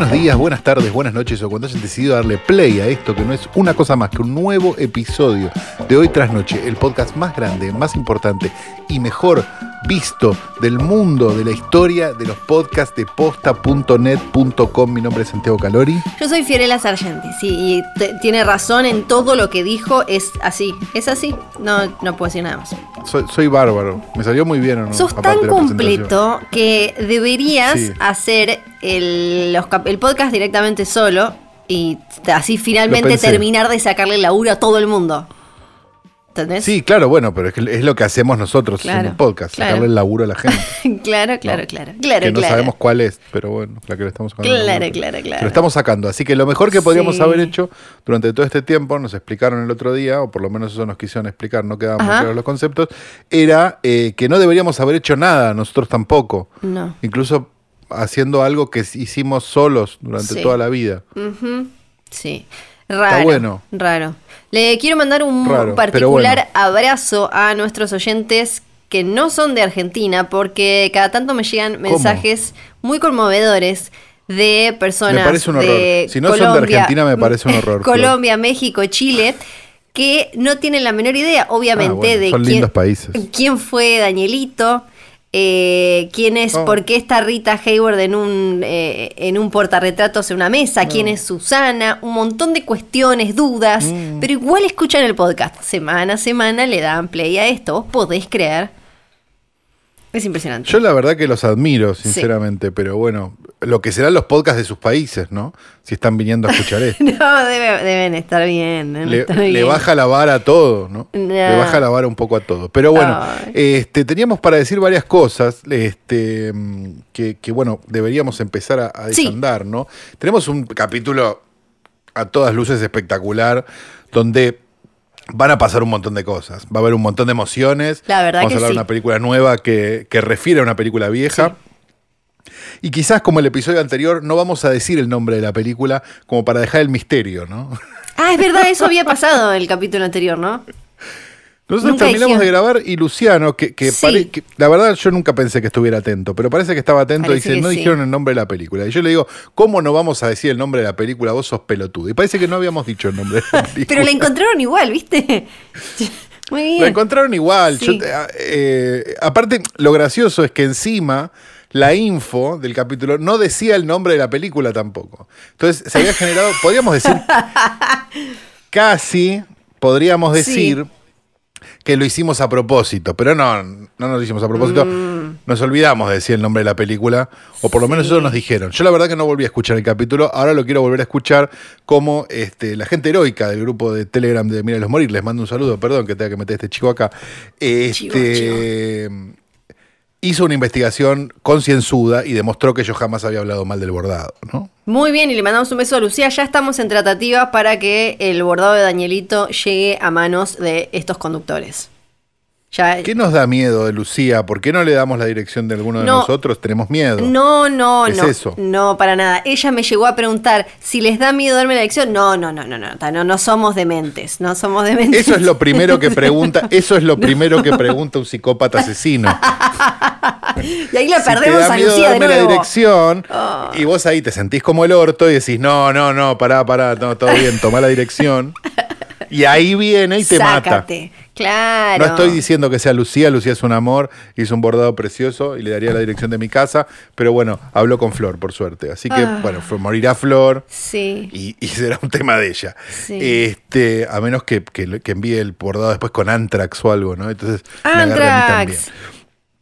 Buenos días, buenas tardes, buenas noches o cuando hayan decidido darle play a esto que no es una cosa más que un nuevo episodio de Hoy tras Noche, el podcast más grande, más importante y mejor visto del mundo, de la historia de los podcasts de posta.net.com. Mi nombre es Santiago Calori. Yo soy Fiorella Sargenti, sí, y tiene razón en todo lo que dijo, es así, es así, no, no puedo decir nada más. Soy, soy bárbaro, me salió muy bien no. Sos Aparte tan la completo que deberías Sí. hacer el, los el podcast directamente solo y así finalmente terminar de sacarle laburo a todo el mundo. ¿Entendés? Sí, claro, bueno, pero es, que es lo que hacemos nosotros Claro, en el podcast, claro. sacarle el laburo a la gente. claro, claro, No. claro, claro, que no claro. sabemos cuál es, pero bueno, la que le estamos sacando. Claro, claro, claro. Lo estamos sacando, así que lo mejor que podríamos Sí. haber hecho durante todo este tiempo, nos explicaron el otro día, o por lo menos eso nos quisieron explicar, no quedaban muy claros los conceptos, era eh, que no deberíamos haber hecho nada, nosotros tampoco. No. Incluso haciendo algo que hicimos solos durante Sí. toda la vida. Sí. Raro. bueno. Raro. Le quiero mandar un Raro, particular bueno. abrazo a nuestros oyentes que no son de Argentina, porque cada tanto me llegan mensajes muy conmovedores de personas Me parece un horror. de Si no son de Colombia, Argentina, me parece un horror, Flor. Colombia, México, Chile, que no tienen la menor idea, obviamente, Ah, bueno, de son quién, lindos países. quién fue Danielito, eh, quién es, Oh. por qué está Rita Hayward en un, eh, en un portarretratos en una mesa, quién es Susana, un montón de cuestiones, dudas, Mm. pero igual escuchan el podcast. Semana a semana le dan play a esto, vos podés creer. Es impresionante. Yo la verdad que los admiro, sinceramente, pero bueno, lo que serán los podcasts de sus países, ¿no? Si están viniendo a escuchar esto. No, debe- deben estar bien. deben le, estar le bien. baja la vara a todo, ¿no? No. Le baja la vara un poco a todo. Pero bueno, Ay. este, teníamos para decir varias cosas este, mm, que, que, bueno, deberíamos empezar a, a Sí. desandar, ¿no? Tenemos un capítulo a todas luces espectacular, donde van a pasar un montón de cosas. Va a haber un montón de emociones. La verdad Vamos que a hablar de sí. una película nueva que, que refiere a una película vieja. Y quizás como el episodio anterior no vamos a decir el nombre de la película como para dejar el misterio, ¿no? Ah, es verdad, eso había pasado en el capítulo anterior, ¿no? Nosotros Nunca terminamos de grabar y Luciano, que, que Sí. pare- que- la verdad yo nunca pensé que estuviera atento, pero parece que estaba atento. Parece Dice, no sí. dijeron el nombre de la película. Y yo le digo, ¿cómo no vamos a decir el nombre de la película? Vos sos pelotudo. Y parece que no habíamos dicho el nombre de la película. Pero la encontraron igual, ¿viste? Muy bien. La encontraron igual. Sí. Yo te- a- eh, aparte, lo gracioso es que encima la info del capítulo no decía el nombre de la película tampoco. Entonces se había generado, podríamos decir, casi podríamos Sí. decir que lo hicimos a propósito, pero no, no nos lo hicimos a propósito. Mm. Nos olvidamos de decir el nombre de la película, o por lo menos eso nos dijeron. Yo la verdad que no volví a escuchar el capítulo, ahora lo quiero volver a escuchar como este, la gente heroica del grupo de Telegram de Mira los Morir. Les mando un saludo, perdón que tenga que meter este chico acá. Este, Hizo una investigación concienzuda y demostró que yo jamás había hablado mal del bordado, ¿no? Muy bien, y le mandamos un beso a Lucía. Ya estamos en tratativas para que el bordado de Danielito llegue a manos de estos conductores. Ya, ¿Qué nos da miedo de Lucía? ¿Por qué no le damos la dirección de alguno de No. nosotros? Tenemos miedo. No, no, ¿Qué es no. eso? No, para nada. Ella me llegó a preguntar si les da miedo darme la lección. No, no, no, no, no, no, no somos dementes. No somos dementes. Eso es lo primero que pregunta, eso es lo primero que pregunta un psicópata asesino. Y ahí la Si te perdemos da a miedo Lucía de darme la nuevo. dirección y vos ahí te sentís como el orto y decís, no, no, no, pará, pará, no, todo bien, toma la dirección. Y ahí viene y te mata. Claro. No estoy diciendo que sea Lucía, Lucía es un amor, hizo un bordado precioso y le daría la dirección de mi casa, pero bueno, habló con Flor, por suerte. Así que, Ah. bueno, fue, morirá Flor Sí. y, y será un tema de ella. Sí. Este, a menos que, que- que envíe el bordado después con Antrax o algo, ¿no? Entonces, me agarra a mí también. Antrax.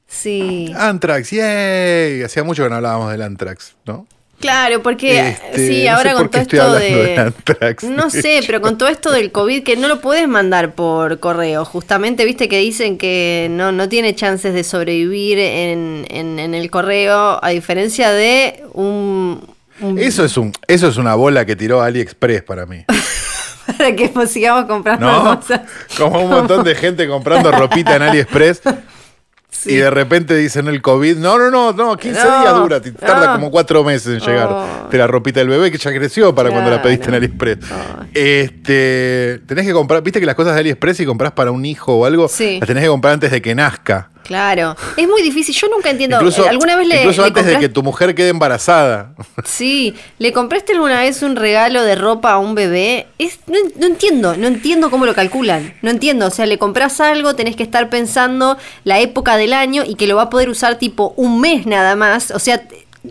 Sí. Antrax, yay. Hacía mucho que no hablábamos del Antrax, ¿no? Claro, porque Este, sí, no ahora sé con todo esto de. de Antrax, no de sé, hecho. pero con todo esto del COVID que no lo puedes mandar por correo. Justamente, viste que dicen que no, no tiene chances de sobrevivir en, en- en el correo, a diferencia de un. un- Eso es, un, eso es una bola que tiró AliExpress para mí. para que sigamos comprando ¿no? cosas. Como un montón de gente comprando ropita en AliExpress. Y de repente dicen el COVID, no, no, no, no, 15 No, días dura, te tarda no. como cuatro meses en llegar Oh. de la ropita del bebé que ya creció para cuando la pediste en AliExpress. Ay. Este, tenés que comprar, viste que las cosas de AliExpress si compras para un hijo o algo, Sí. las tenés que comprar antes de que nazca. Claro. Es muy difícil. Yo nunca entiendo. Incluso, ¿Alguna vez le, incluso le antes de que tu mujer quede embarazada. Sí, ¿le compraste alguna vez un regalo de ropa a un bebé? Es, no, no entiendo, no entiendo cómo lo calculan. No entiendo, o sea, le compras algo, tenés que estar pensando la época del año y que lo va a poder usar tipo un mes nada más. O sea,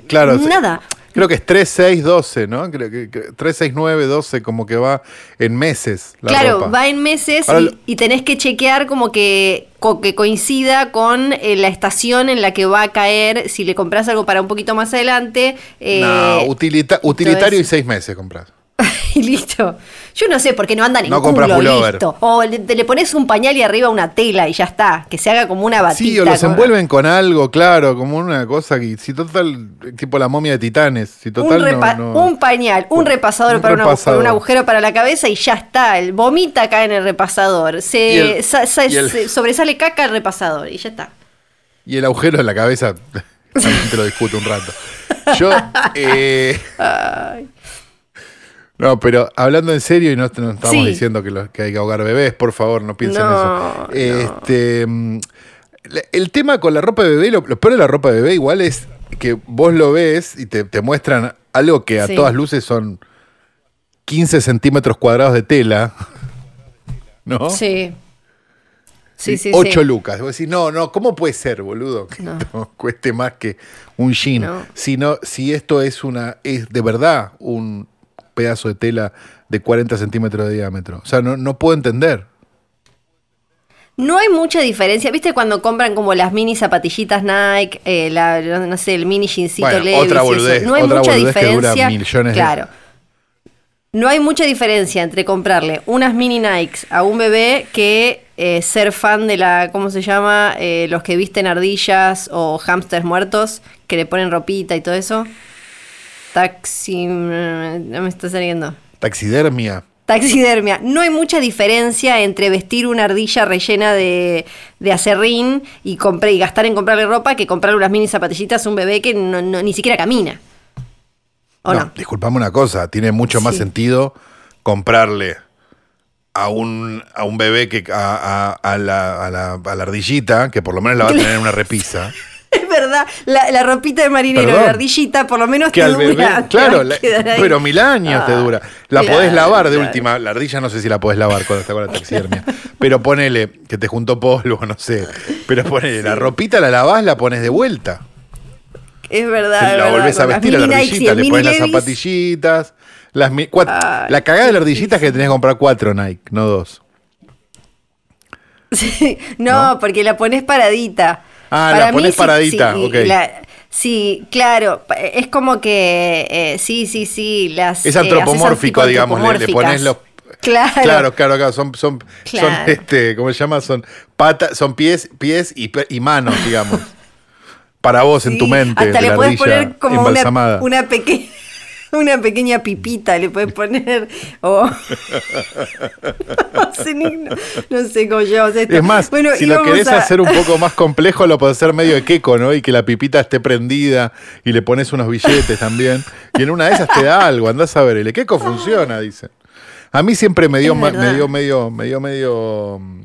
Claro, nada. Creo que es 3, 6, 12, ¿no? Creo que, que 3, 6, 9, 12, como que va en meses. La claro, ropa. va en meses Ahora y, y tenés que chequear como que, co- que coincida con eh, la estación en la que va a caer. Si le compras algo para un poquito más adelante. eh, no, utilita- utilitario y 6 meses compras. y listo. Yo no sé, porque no andan en No culo, listo. O le, te le pones un pañal y arriba una tela y ya está. Que se haga como una batita. Sí, o los envuelven con algo, claro, como una cosa que, si total, tipo la momia de titanes, si total un, repa- no, no- un pañal, un repasador Un para una- un agujero para la cabeza y ya está. El vomita acá en el repasador. Se, Y el- sa- sa- y el- se- sobresale caca al repasador y ya está. Y el agujero en la cabeza, te lo discuto un rato. Yo, eh, no, pero hablando en serio y no, no estamos Sí. diciendo que, lo- que hay que ahogar bebés, por favor, no piensen No, eso. Este, mm, la- el tema con la ropa de bebé, lo, lo peor de la ropa de bebé igual es que vos lo ves y te, te muestran algo que a Sí. todas luces son 15 centímetros cuadrados de tela, ¿no? Sí. Sí, sí, 8 sí. lucas. Vos decís, no, no, ¿cómo puede ser, boludo? Que No. esto cueste más que un jean. No. Si, no- si esto es una, es de verdad un pedazo de tela de 40 centímetros de diámetro. O sea, no, no puedo entender. No hay mucha diferencia. ¿Viste cuando compran como las mini zapatillitas Nike, eh, la, no sé, el mini jeansito Bueno, Levi's otra boludez, No hay otra mucha boludez que dura diferencia. de- claro. No hay mucha diferencia entre comprarle unas mini Nikes a un bebé que eh, ser fan de la, ¿cómo se llama? Eh, los que visten ardillas o hámsters muertos, que le ponen ropita y todo eso. Taxi... No me está saliendo. Taxidermia. Taxidermia. No hay mucha diferencia entre vestir una ardilla rellena de, de acerrín y, y gastar en comprarle ropa que comprarle unas mini zapatillitas a un bebé que no- no- ni siquiera camina. ¿O no? disculpame una cosa, tiene mucho más Sí. sentido comprarle a un, a un bebé que a, a- a la, a la- a la ardillita, que por lo menos la va a tener en una repisa. Es verdad, la, la ropita de marinero, Perdón. la ardillita, por lo menos que te al dura, claro, la- pero mil años te Ah, dura. La claro, podés lavar de claro. última. La ardilla no sé si la podés lavar cuando está con la taxidermia. pero ponele que te juntó polvo, no sé. Pero ponele, la ropita la lavás, la pones de vuelta. Es verdad. la verdad, volvés a vestir a la ardillita, le pones las zapatillitas. Las Ay, la cagada de la ardillita es que tenés que comprar cuatro Nike, no dos. Sí, no, porque la pones paradita. Ah, la pones paradita, ok. la- sí, claro. Es como que. eh, sí, sí, sí. Las, Es eh, antropomórfico, digamos, le, pones los. Claro. Claro, claro, claro, Son, son, son este, ¿cómo se llama? Son patas, son pies, pies y, y manos, digamos. Para vos en Sí, tu mente. Hasta le puedes poner como una pequeña. Una pequeña pipita le puedes poner. O. no, sé, ni- no- no sé cómo llevamos esto. Es más, Bueno, si lo querés a- hacer un poco más complejo, lo podés hacer medio de queco, ¿no? Y que la pipita esté prendida y le pones unos billetes también. Y en una de esas te da algo, andás a ver. El queco funciona, dicen. A mí siempre me dio, ma- me dio medio, me dio medio mm,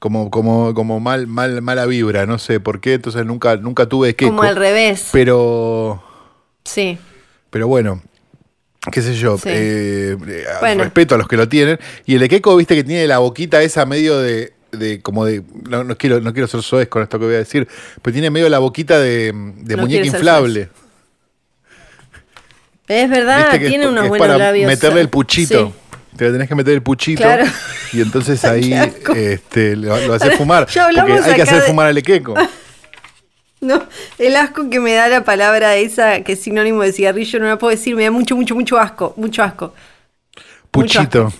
como, como, como mal, mal, mala vibra, no sé por qué, entonces nunca, nunca tuve queco. Como al revés. Pero, Sí. Pero bueno, qué sé yo, Sí. eh, eh, Bueno. respeto a los que lo tienen. Y el Ekeko, viste que tiene la boquita esa medio de, de como de, no, no quiero, no quiero ser soez con esto que voy a decir, pero tiene medio la boquita de, de No muñeca inflable. Es verdad, que es- tiene unos es buenos para labios. meterle el Sí. puchito. Te le tenés que meter el puchito Claro. y entonces ahí este, lo, lo haces fumar. Porque hay que hacer fumar al Ekeko. No, el asco que me da la palabra esa, que es sinónimo de cigarrillo, no la puedo decir, me da mucho, mucho, mucho asco, mucho asco. Mucho Puchito.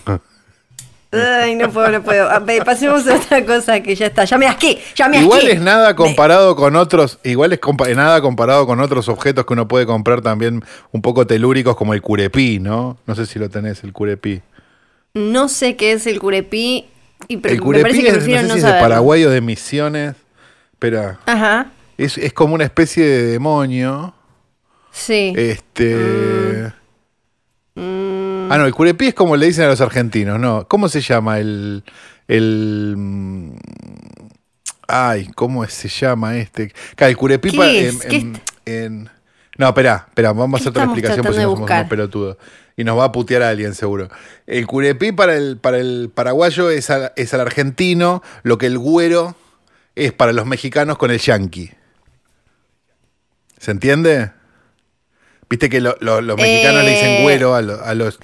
Ay, no puedo, no puedo. A ver, Pasemos a otra cosa que ya está. Ya me asqué, ya me asqué. Igual es nada comparado con otros, igual es compa- nada comparado con otros objetos que uno puede comprar también un poco telúricos como el curepí, ¿no? No sé si lo tenés, el curepí. No sé qué es el curepí. Y El me curepí parece que es, no sé no si es de saberlo. Paraguay o de Misiones. Espera, Ajá. Es, es como una especie de demonio. Sí. Este. Mm, Ah, no, el curepí es como le dicen a los argentinos, ¿no? ¿Cómo se llama el. el. mm, Ay, ¿cómo se llama este? Claro, el curepí ¿Qué pa- es? en- ¿Qué en- en- No, espera, espera, vamos a ¿Qué hacer otra explicación porque si no somos unos pelotudos. Y nos va a putear a alguien seguro. El curepí para el, para el paraguayo es al, es al argentino lo que el güero es para los mexicanos con el yanqui. ¿Se entiende? Viste que lo- lo- los mexicanos le dicen Eh. güero a, lo- a los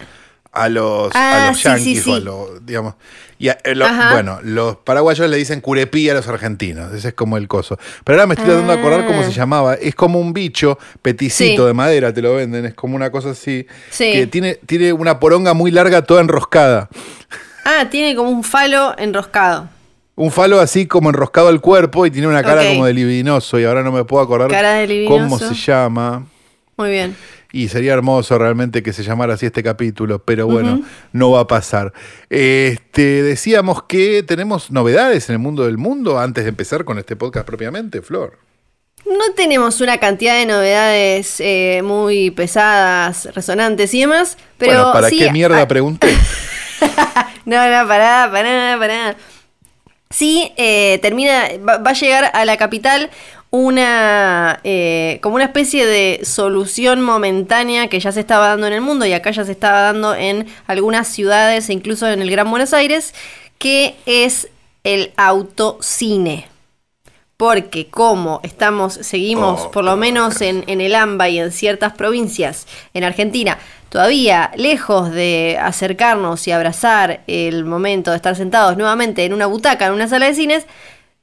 a los, Ah, a los sí, sí, yanquis o a los, digamos. Y a- eh, lo- bueno, los paraguayos le dicen curepí a los argentinos. Ese es como el coso. Pero ahora me estoy tratando de acordar cómo Ah. se llamaba. Es como un bicho peticito de madera, te lo venden. Es como una cosa así. Sí. Que tiene, tiene una poronga muy larga, toda enroscada. Ah, tiene como un falo enroscado. Un falo así como enroscado al cuerpo y tiene una cara como de libidinoso. Y ahora no me puedo acordar Cara de cómo se llama. Muy bien. Y sería hermoso realmente que se llamara así este capítulo, pero bueno, no va a pasar. Este, decíamos que tenemos novedades en el mundo del mundo antes de empezar con este podcast propiamente, Flor. No tenemos una cantidad de novedades eh, muy pesadas, resonantes y demás, pero bueno, ¿para sí, qué mierda pregunté? No, no, pará, pará, pará. Sí, eh, termina, va, va a llegar a la capital una, eh, como una especie de solución momentánea que ya se estaba dando en el mundo y acá ya se estaba dando en algunas ciudades e incluso en el Gran Buenos Aires, que es el autocine. Porque como estamos, seguimos Oh, por lo menos en, en el AMBA y en ciertas provincias en Argentina, todavía lejos de acercarnos y abrazar el momento de estar sentados nuevamente en una butaca, en una sala de cines,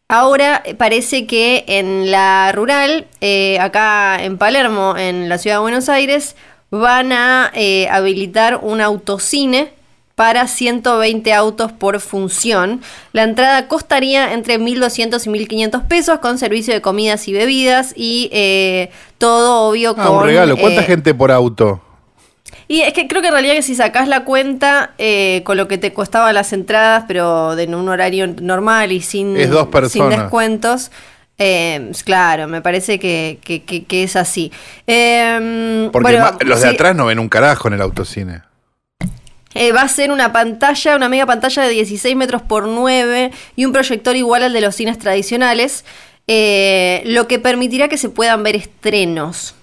ahora parece que en la rural, eh, acá en Palermo, en la ciudad de Buenos Aires, van a eh, habilitar un autocine para 120 autos por función. La entrada costaría entre 1.200 y 1.500 pesos con servicio de comidas y bebidas y eh, todo obvio Ah, con... un regalo. ¿Cuánta eh, gente por auto? Y es que creo que en realidad que si sacás la cuenta eh, con lo que te costaban las entradas, pero en un horario normal y sin, Es dos sin descuentos, eh, claro, me parece que, que- que- que es así. Eh, Porque bueno, los de sí, atrás no ven un carajo en el autocine. eh, va a ser una pantalla, una mega pantalla de 16 metros por 9 y un proyector igual al de los cines tradicionales, eh, lo que permitirá que se puedan ver estrenos.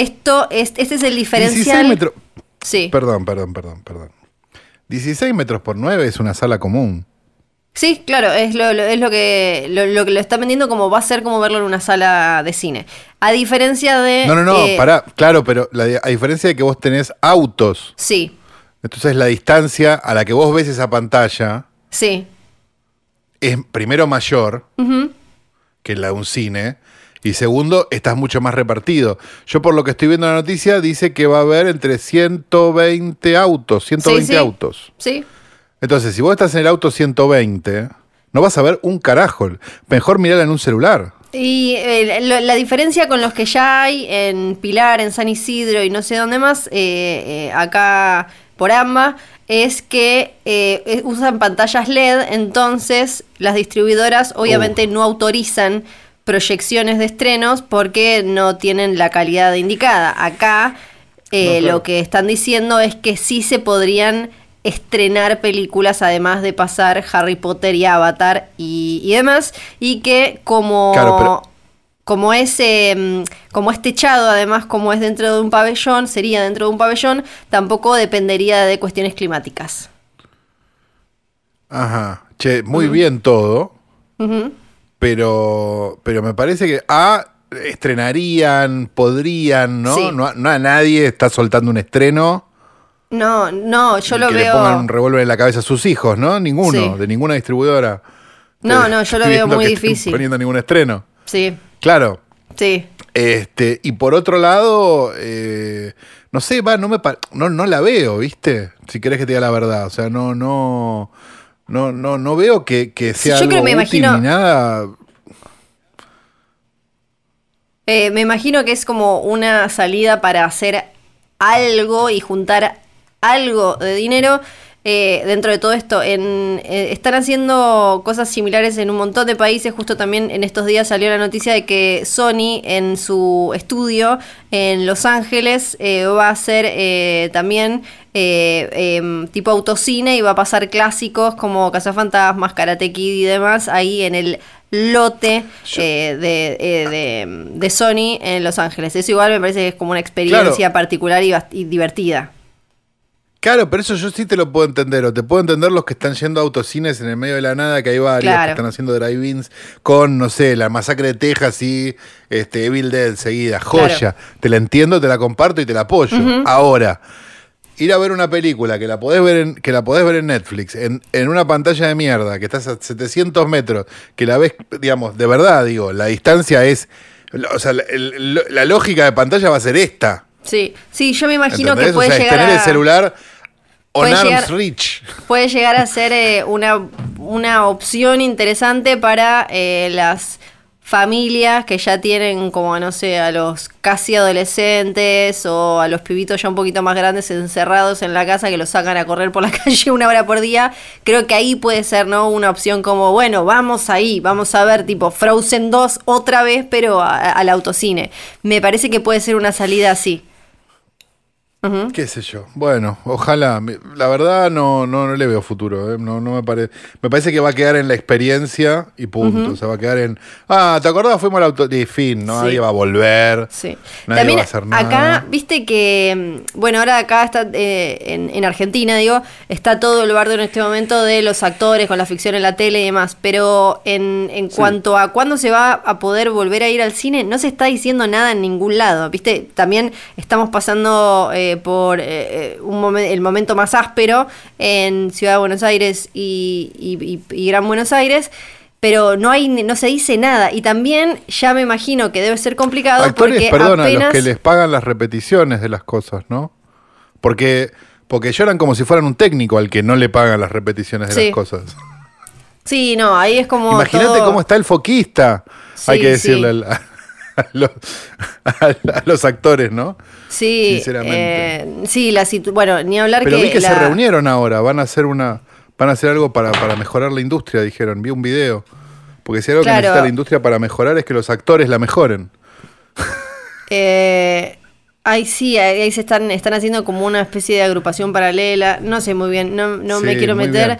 Esto es, este es el 16 diferencial. metros. Sí. Perdón, perdón, perdón, perdón. 16 metros por 9 es una sala común. Sí, claro, es lo, lo- es lo que lo, lo que lo está vendiendo como va a ser como verlo en una sala de cine. A diferencia de. No, no, no, eh, pará. Claro, pero la- a diferencia de que vos tenés autos, Sí, entonces la distancia a la que vos ves esa pantalla sí. es primero mayor que la de un cine. Y segundo, estás mucho más repartido. Yo por lo que estoy viendo en la noticia dice que va a haber entre 120 autos, 120 Sí, sí. autos. Sí. Entonces, si vos estás en el auto 120, no vas a ver un carajo. Mejor mirarla en un celular. Y eh, lo- la diferencia con los que ya hay en Pilar, en San Isidro y no sé dónde más, eh, eh, acá por AMBA, es que usan pantallas LED, entonces las distribuidoras obviamente no autorizan proyecciones de estrenos porque no tienen la calidad indicada. Acá eh, No, claro. lo que están diciendo es que sí se podrían estrenar películas además de pasar Harry Potter y Avatar y, y demás y que como Claro, pero- como es eh, mm, como es techado además como es dentro de un pabellón sería dentro de un pabellón tampoco dependería de cuestiones climáticas Ajá. Che, muy bien todo. Ujú. Pero, pero me parece que A, estrenarían, podrían, ¿no? Sí. No, no a nadie está soltando un estreno. no no yo lo que veo le pongan un revólver en la cabeza a sus hijos, ¿no? Ninguno, Sí. de ninguna distribuidora. No, no, yo lo veo muy que difícil. poniendo ningún estreno. sí Claro. sí Este, y por otro lado, eh, no sé, va, no me no, no la veo, ¿viste? Si querés que te diga la verdad. O sea, no, no, no, no, no veo que, que sea yo algo creo, me útil imagino- ni nada. Eh, me imagino que es como una salida para hacer algo y juntar algo de dinero. Eh, dentro de todo esto, en, eh, están haciendo cosas similares en un montón de países. Justo también en estos días salió la noticia de que Sony en su estudio en Los Ángeles eh, va a hacer también em, tipo autocine y va a pasar clásicos como Cazafantasmas, Karate Kid y demás ahí en el lote de, de, Sony en Los Ángeles. Eso igual me parece que es como una experiencia particular y divertida. Claro, pero eso yo sí te lo puedo entender. O te puedo entender los que están yendo a autocines en el medio de la nada, que hay varios que están haciendo drive-ins con, no sé, la masacre de Texas y este, Evil Dead seguida. Joya. Te la entiendo, te la comparto y te la apoyo. Ahora, ir a ver una película que la podés ver en, que la podés ver en Netflix, en, en una pantalla de mierda, que estás a 700 metros, que la ves, digamos, de verdad, digo, la distancia es. O sea, la lógica de pantalla va a ser esta. Sí, sí, yo me imagino que puede llegar tener el celular on arm's reach. Puede llegar a ser eh, una, una opción interesante para eh, las familias que ya tienen como, no sé, a los casi adolescentes o a los pibitos ya un poquito más grandes encerrados en la casa que los sacan a correr por la calle una hora por día, creo que ahí puede ser, ¿no? Una opción como, bueno, vamos ahí, vamos a ver tipo Frozen 2 otra vez, pero al autocine. Me parece que puede ser una salida así. ¿Qué sé yo? Bueno, ojalá. La verdad no, no, no le veo futuro. ¿eh? No, no me, parece me parece que va a quedar en la experiencia y punto. O sea, va a quedar en. Ah, ¿te acordás? Fuimos al auto. Y fin, ¿no? Nadie va a volver. Sí. Nadie va a hacer nada. Acá, viste que. Mm, bueno, ahora acá está. Eh, en, en, Argentina, digo, está todo el bardo en este momento de los actores con la ficción en la tele y demás. Pero en, en cuanto a cuándo se va a poder volver a ir al cine, no se está diciendo nada en ningún lado. Viste, también estamos pasando. Eh, por eh, eh, el momento más áspero en Ciudad de Buenos Aires y, Gran Buenos Aires pero no hay no se dice nada y también ya me imagino que debe ser complicado Actores, porque perdón, a los que les pagan las repeticiones de las cosas, ¿no? Porque porque lloran como si fueran un técnico al que no le pagan las repeticiones de las cosas. Sí, no, ahí es como Imagínate cómo está el foquista. hay que decirle al, a los, actores, ¿no? Sí, Sinceramente. Eh, sí, la bueno, ni hablar Pero que. vi que se reunieron ahora, van a hacer una. Van a hacer algo para, mejorar la industria, dijeron. Vi un video. Porque si hay algo que necesita la industria para mejorar es que los actores la mejoren. Eh, Ay, sí, ahí se están, están haciendo como una especie de agrupación paralela. No sé muy bien, no, no me quiero meter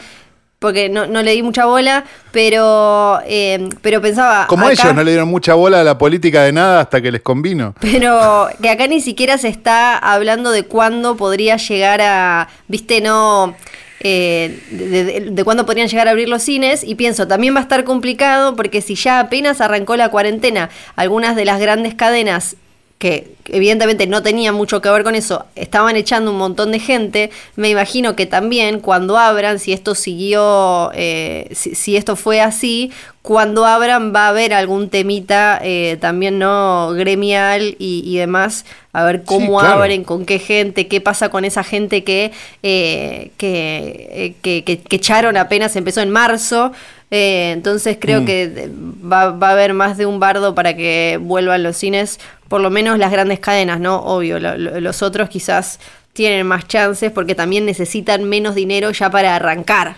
porque no, no le di mucha bola, pero, eh, pero pensaba... Como ellos no le dieron mucha bola a la política de nada hasta que les convino. Pero que acá ni siquiera se está hablando de cuándo podría llegar a, viste, no... Eh, de, de, cuándo podrían llegar a abrir los cines y pienso, también va a estar complicado porque si ya apenas arrancó la cuarentena, algunas de las grandes cadenas que evidentemente no tenía mucho que ver con eso, estaban echando un montón de gente, me imagino que también cuando abran, si esto siguió, eh, si, esto fue así, cuando abran va a haber algún temita eh, también no gremial y, demás, a ver cómo abren, con qué gente, qué pasa con esa gente que, eh, que, que, que echaron apenas empezó en marzo. Eh, entonces creo mm. que va, a haber más de un bardo para que vuelvan los cines, por lo menos las grandes cadenas, ¿no? Obvio, los otros quizás tienen más chances porque también necesitan menos dinero ya para arrancar.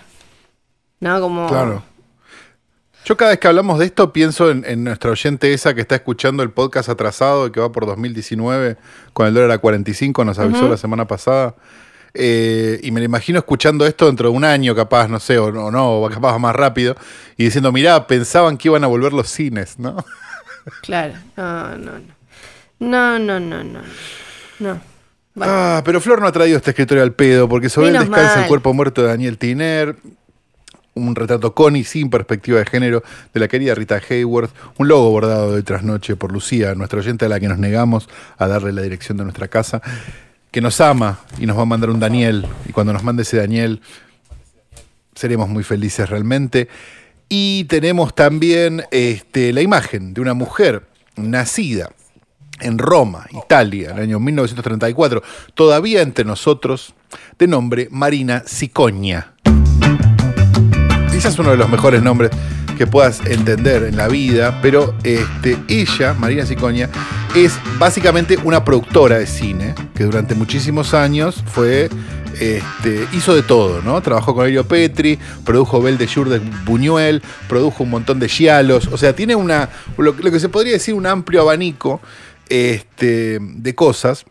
¿No? Como... Claro. Yo cada vez que hablamos de esto pienso en, nuestra oyente esa que está escuchando el podcast atrasado y que va por 2019 con el dólar a 45, nos avisó la semana pasada. Eh, y me lo imagino escuchando esto dentro de un año, capaz, no sé, o no, o capaz más rápido, y diciendo, mirá, pensaban que iban a volver los cines, ¿no? Claro, no, no, no. No, no, no, no. No. Ah, pero Flor no ha traído este escritorio al pedo, porque sobre él descansa el cuerpo muerto de Daniel Tiner, un retrato con y sin perspectiva de género de la querida Rita Hayworth, un logo bordado de trasnoche por Lucía, nuestra oyente a la que nos negamos a darle la dirección de nuestra casa que nos ama y nos va a mandar un Daniel. Y cuando nos mande ese Daniel, seremos muy felices realmente. Y tenemos también este, la imagen de una mujer nacida en Roma, Italia, en el año 1934, todavía entre nosotros, de nombre Marina Sicoña. Quizás uno de los mejores nombres que puedas entender en la vida, pero este, ella, Marina Sicoña, es básicamente una productora de cine que durante muchísimos años fue Este, hizo de todo, ¿no? Trabajó con Elio Petri, produjo Bel de Jour de Buñuel, produjo un montón de gialos. O sea, tiene una, lo, que se podría decir un amplio abanico este, de cosas.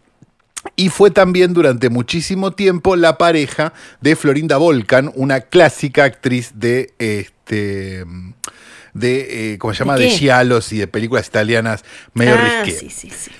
Y fue también durante muchísimo tiempo la pareja de Florinda Volcan, una clásica actriz de de eh, ¿cómo se llama? ¿De giallos y de películas italianas medio ah, sí, sí, sí.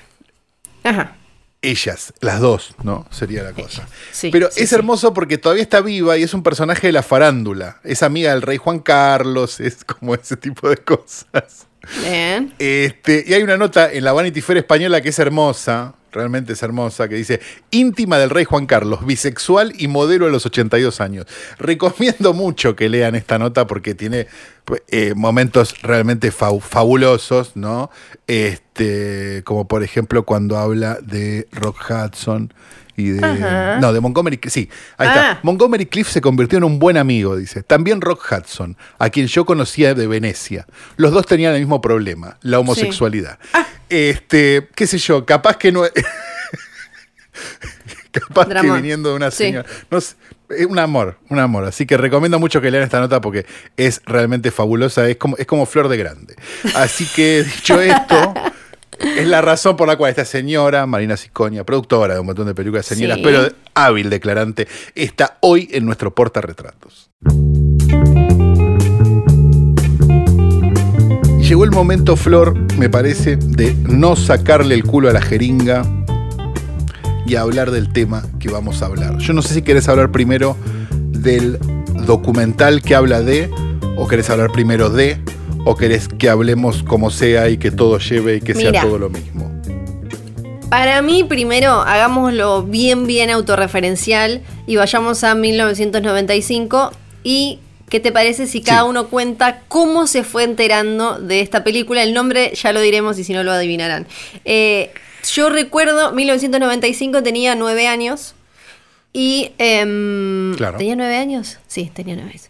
Ajá. Ellas, las dos, ¿no? Sería la cosa. Sí, Pero sí, es sí. hermoso porque todavía está viva y es un personaje de la farándula. Es amiga del rey Juan Carlos, es como ese tipo de cosas. Bien. Este, y hay una nota en la Vanity Fair española que es hermosa, realmente es hermosa, que dice, íntima del rey Juan Carlos, bisexual y modelo a los 82 años. Recomiendo mucho que lean esta nota porque tiene pues, eh, momentos realmente fabulosos, ¿no? Este, como por ejemplo cuando habla de Rock Hudson y de... Ajá. No, de Montgomery, sí, ahí Ah. está. Montgomery Cliff se convirtió en un buen amigo, dice. También Rock Hudson, a quien yo conocía de Venecia. Los dos tenían el mismo problema, la homosexualidad. Este, qué sé yo, capaz que no. capaz que viniendo de una Sí. señora. No sé, es un amor, un amor. Así que recomiendo mucho que lean esta nota porque es realmente fabulosa. Es como, es como flor de grande. Así que dicho esto. Es la razón por la cual esta señora, Marina Siconia, productora de un montón de películas señoras, Sí. pero hábil declarante, está hoy en nuestro portarretratos. Y Llegó el momento, Flor, me parece, de no sacarle el culo a la jeringa y hablar del tema que vamos a hablar. Yo no sé si querés hablar primero del documental que habla de, o querés hablar primero de, o querés que hablemos como sea y que todo lleve y que sea todo lo mismo. Para mí, primero, hagámoslo bien, bien autorreferencial y vayamos a 1995. ¿Y qué te parece si cada Sí. uno cuenta cómo se fue enterando de esta película? El nombre ya lo diremos y si no lo adivinarán. Eh, yo recuerdo, 1995 tenía nueve años y... em, Claro. ¿Tenía nueve años? Sí, tenía nueve años.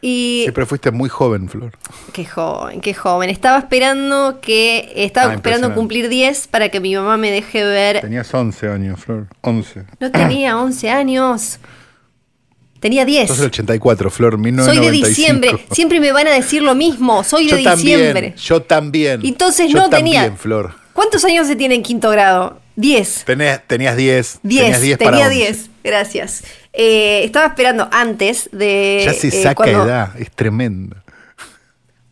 Y Siempre fuiste muy joven, Flor. Qué joven, qué joven. Estaba esperando que. Estaba Ah, esperando cumplir 10 para que mi mamá me deje ver. Tenías 11 años, Flor. 11. No tenía 11 años. Tenía 10. Sos del 84, Flor, Soy 1995. de diciembre. Siempre me van a decir lo mismo. Soy de yo diciembre. también, yo también. Entonces Yo no tenía. también, Flor. ¿Cuántos años se tiene en quinto grado? 10. Tenías, tenías 10. 10. Tenías 10 para tenía 11. 10. Gracias. Eh, estaba esperando antes de. Ya se eh, saca cuando- edad, es tremendo.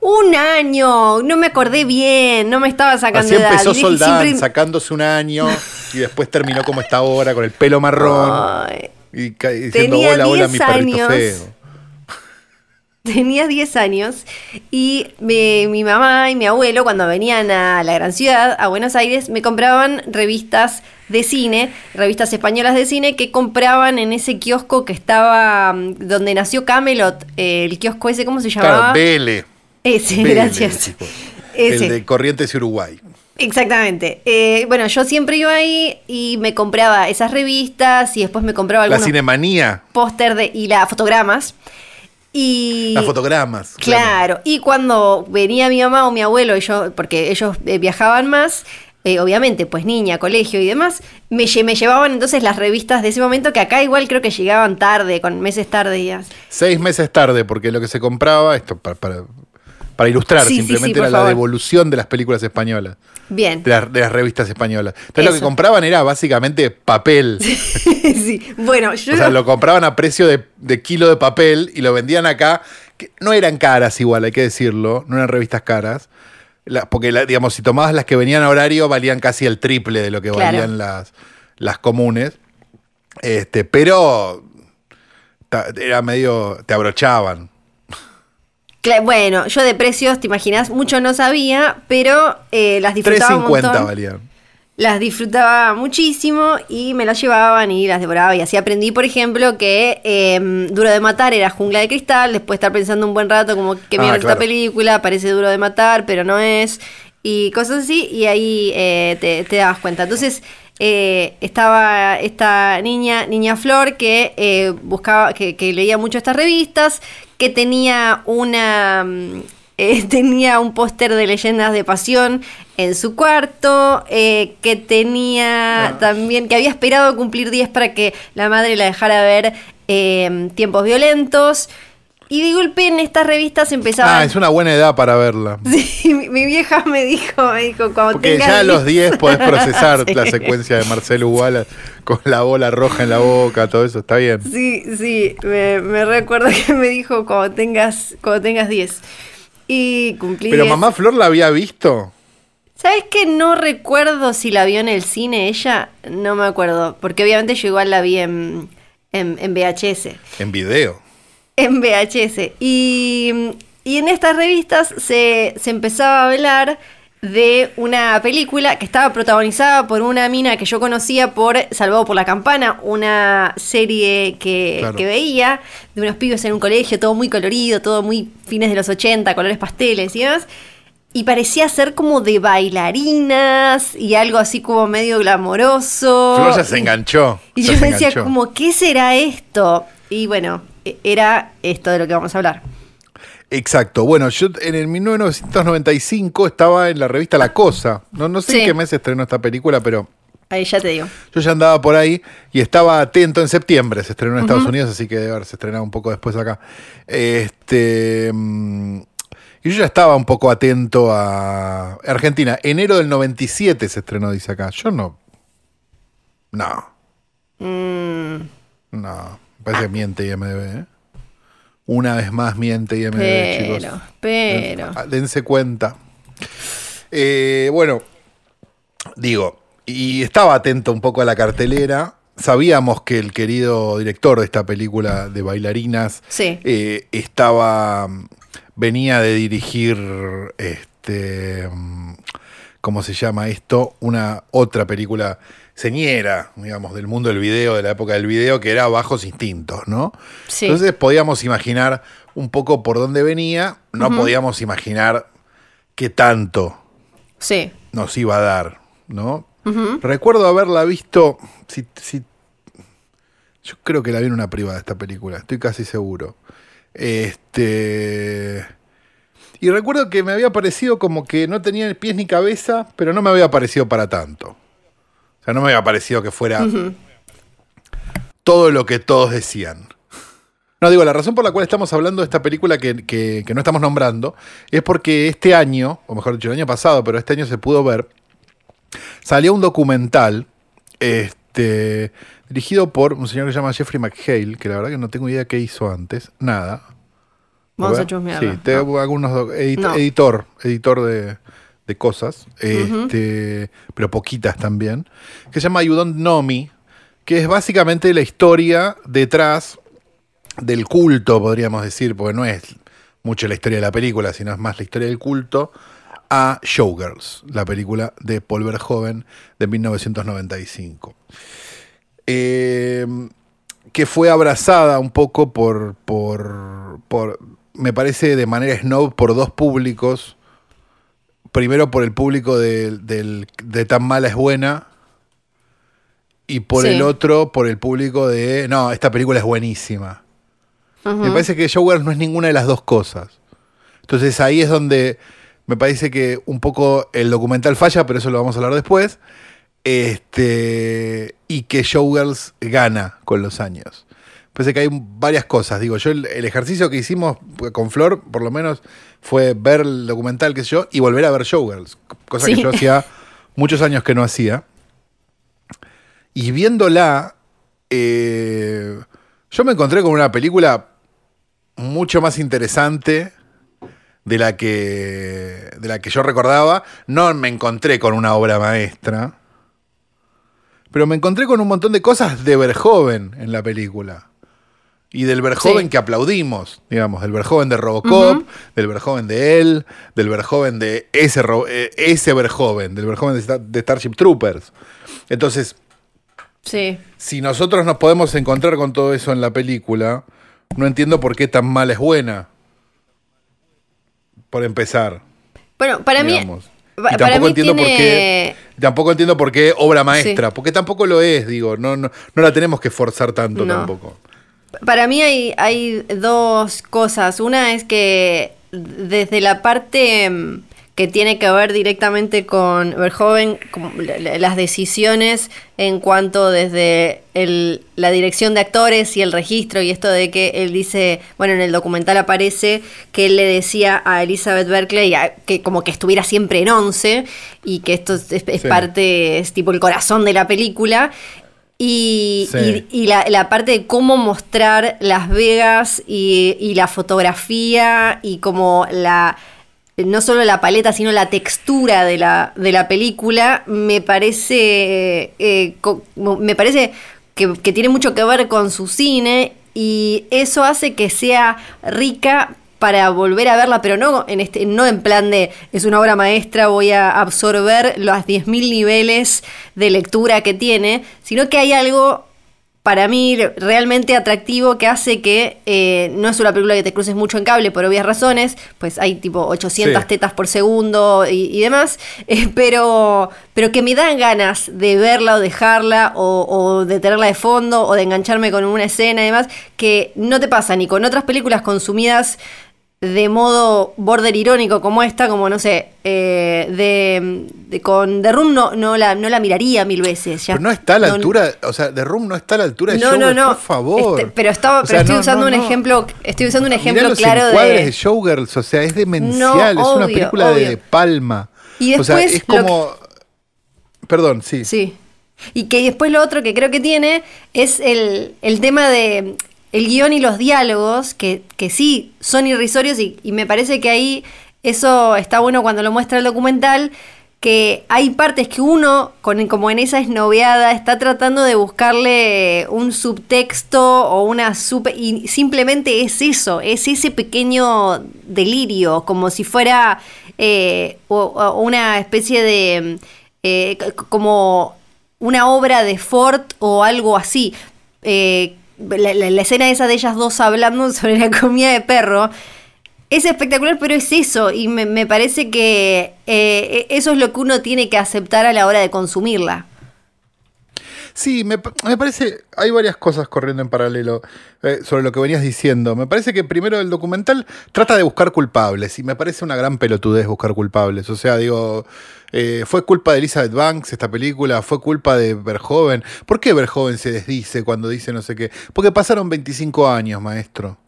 Un año. No me acordé bien. No me estaba sacando Así edad. empezó Soldán, siempre- sacándose un año y después terminó como está ahora, con el pelo marrón Ay. Y diciendo Tenía hola, hola, 10 mi perrito años. feo. Tenía 10 años y me- mi mamá y mi abuelo cuando venían a la gran ciudad, a Buenos Aires, me compraban revistas de cine, revistas españolas de cine que compraban en ese kiosco que estaba mm, donde nació Camelot, el kiosco ese, ¿cómo se llamaba? Claro, Vele. ese, gracias. Ese. El de Corrientes y Uruguay. Exactamente. Eh, bueno, yo siempre iba ahí y me compraba esas revistas y después me compraba La algunos cinemanía, póster de y las fotogramas. Y las fotogramas. Claro, y cuando venía mi mamá o mi abuelo, y yo, porque ellos eh, viajaban más, eh, obviamente, pues niña, colegio y demás, me, lle- me llevaban entonces las revistas de ese momento, que acá igual creo que llegaban tarde, con meses tardías. Seis meses tarde, porque lo que se compraba, esto para, para, para ilustrar, Sí, simplemente sí, era la favor. devolución de las películas españolas, Bien. de, las- de las revistas españolas. Entonces lo que compraban era básicamente papel. sí, bueno, yo... O sea, lo compraban a precio de, de kilo de papel y lo vendían acá. Que no eran caras igual, hay que decirlo. No eran revistas caras. La- porque, la- digamos, si tomabas las que venían a horario, valían casi el triple de lo que Claro. valían las, las comunes. Este, pero ta- era medio. te abrochaban. Bueno, yo de precios, te imaginas, mucho no sabía, pero eh, las disfrutaba un 3.50 montón. valían. Las disfrutaba muchísimo y me las llevaban y las devoraba. Y así aprendí, por ejemplo, que eh, Duro de Matar era Jungla de Cristal. Después de estar pensando un buen rato, como, ¿qué Ah, mierda claro. esta película? Parece Duro de Matar, pero no es. Y cosas así. Y ahí eh, te, te dabas cuenta. Entonces, eh, estaba esta niña, niña Flor, que eh, buscaba, que, que leía mucho estas revistas, que tenía una. mm, eh, tenía un póster de leyendas de pasión en su cuarto, eh, que tenía Ah. también, que había esperado cumplir 10 para que la madre la dejara ver eh, tiempos violentos. Y de golpe en estas revistas empezaban... Ah, es una buena edad para verla. Sí, mi, mi vieja me dijo, me dijo, cuando Porque tengas ya a los 10 10 podés procesar Sí. la secuencia de Marcelo Wallace con la bola roja en la boca, todo eso, está bien. Sí, sí, me, me recuerdo que me dijo cuando tengas, cuando tengas 10. Y cumplí Pero 10. mamá Flor la había visto. ¿Sabes que no recuerdo si la vio en el cine ella? No me acuerdo, porque obviamente yo igual la vi en, en, en VHS. En video. En VHS. Y, y en estas revistas se, se empezaba a hablar de una película que estaba protagonizada por una mina que yo conocía por Salvado por la Campana, una serie que, Claro. que veía de unos pibes en un colegio, todo muy colorido, todo muy fines de los 80, colores pasteles y demás. Y parecía ser como de bailarinas y algo así como medio glamoroso. Flor ya se Y- enganchó. y yo se decía, como, ¿qué será esto? Y bueno, era esto de lo que vamos a hablar. Exacto. Bueno, yo en el 1995 estaba en la revista La Cosa. No, no sé Sí. en qué mes se estrenó esta película, pero Ahí ya te digo. yo ya andaba por ahí y estaba atento en septiembre. Se estrenó en Estados Unidos, así que debe haberse estrenado un poco después acá. Este. mm, Y yo ya estaba un poco atento a Argentina. Enero del 97 se estrenó, dice acá. Yo no. No. Mm, No. Parece que miente IMDB, ¿eh? Una vez más miente IMDB, pero, chicos. pero. Ah, Dense cuenta. Eh, bueno, digo, y estaba atento un poco a la cartelera. Sabíamos que el querido director de esta película de bailarinas Sí. eh, estaba. venía de dirigir este. mm, ¿Cómo se llama esto? Una otra película señera, digamos, del mundo del video, de la época del video, que era Bajos Instintos, ¿no? Sí. Entonces podíamos imaginar un poco por dónde venía, no podíamos imaginar qué tanto Sí. nos iba a dar, ¿no? Recuerdo haberla visto, si, si- yo creo que la vi en una privada esta película, estoy casi seguro. Este y recuerdo que me había parecido como que no tenía pies ni cabeza, pero no me había parecido para tanto. Sea, no me había parecido que fuera todo lo que todos decían. No, digo, la razón por la cual estamos hablando de esta película que, que- que no estamos nombrando es porque este año, o mejor dicho, el año pasado, pero este año se pudo ver, salió un documental este, dirigido por un señor que se llama Jeffrey McHale, que la verdad que no tengo idea qué hizo antes, nada. Vamos a chusmearlo. Sí, te No. hago unos doc- edit- No. editor, editor de, de cosas, este, pero poquitas también, que se llama You Don't Know Me, que es básicamente la historia detrás del culto, podríamos decir, porque no es mucho la historia de la película, sino es más la historia del culto, a Showgirls, la película de Paul Verhoeven de 1995. Eh, que fue abrazada un poco por, por, por, me parece de manera snob, por dos públicos. Primero por el público del- de Tan Mala es Buena. Y por Sí. el otro, por el público de, no, esta película es buenísima. Me parece que Showgirls no es ninguna de las dos cosas. Entonces ahí es donde me parece que un poco el documental falla, pero eso lo vamos a hablar después. Este, y que Showgirls gana con los años. Parece que hay varias cosas. Digo, yo el, el ejercicio que hicimos con Flor, por lo menos, fue ver el documental, qué sé yo, y volver a ver Showgirls. Cosa que yo hacía muchos años que no hacía. Y viéndola, eh, yo me encontré con una película mucho más interesante de la que de la que yo recordaba. No me encontré con una obra maestra, pero me encontré con un montón de cosas de Verhoeven en la película. Y del Verhoeven Sí. que aplaudimos, digamos, del Verhoeven de Robocop, del Verhoeven de él, del Verhoeven de ese, eh, ese Verhoeven, del Verhoeven de, de Starship Troopers. Entonces, Sí. si nosotros nos podemos encontrar con todo eso en la película, no entiendo por qué tan mala es buena. Por empezar. Bueno, para mí. digamos. y tampoco entiendo por qué. Tampoco entiendo por qué obra maestra. Porque tampoco lo es, digo. No, no, no la tenemos que forzar tanto No. tampoco. Para mí hay, hay dos cosas. Una es que desde la parte mm, que tiene que ver directamente con Verhoeven, las decisiones en cuanto desde el- la dirección de actores y el registro y esto de que él dice, bueno, en el documental aparece que él le decía a Elizabeth Berkeley a- que como que estuviera siempre en once y que esto es, es Sí. parte, es tipo el corazón de la película. Y, Sí. y- y la, la parte de cómo mostrar Las Vegas y, y la fotografía y como la no solo la paleta, sino la textura de la, de la película, me parece, eh, me parece que, que tiene mucho que ver con su cine y eso hace que sea rica para volver a verla, pero no en este, no en plan de es una obra maestra, voy a absorber los 10.000 niveles de lectura que tiene, sino que hay algo para mí realmente atractivo que hace que eh, no es una película que te cruces mucho en cable por obvias razones, pues hay tipo 800 Sí. tetas por segundo y, y demás, eh, pero, pero que me dan ganas de verla o dejarla o, o de tenerla de fondo o de engancharme con una escena y demás, que no te pasa ni con otras películas consumidas de modo border irónico como esta, como no sé, eh, de, de- con The Room no, no, la, no la miraría mil veces. ya. Pero no está a la No- altura, o sea, The Room no está a la altura de no, no, no. por favor. Este, pero estaba, O pero estoy usando un ejemplo, estoy usando un Mirá ejemplo los claro de de. Showgirls, o sea, es demencial, es una película obvio. de Palma. Y o sea, después es como... Perdón, sí. Sí. Y que después lo otro que creo que tiene es el, el tema de el guion y los diálogos, que, que sí son irrisorios y, me parece que ahí eso está bueno cuando lo muestra el documental, que hay partes que uno, como en esa esnoveada, está tratando de buscarle un subtexto o una super... Y simplemente es eso, es ese pequeño delirio, como si fuera eh, o- una especie de... eh, como una obra de Ford o algo así. Eh, la, escena esa de ellas dos hablando sobre la comida de perro es espectacular, pero es eso. Y me, me parece que eh, eso es lo que uno tiene que aceptar a la hora de consumirla. Sí, me, me parece, hay varias cosas corriendo en paralelo eh, sobre lo que venías diciendo. Me parece que primero el documental trata de buscar culpables y me parece una gran pelotudez buscar culpables. O sea, digo, eh, fue culpa de Elizabeth Banks esta película, fue culpa de Verhoeven. ¿Por qué Verhoeven se desdice cuando dice no sé qué? Porque pasaron 25 años, maestro.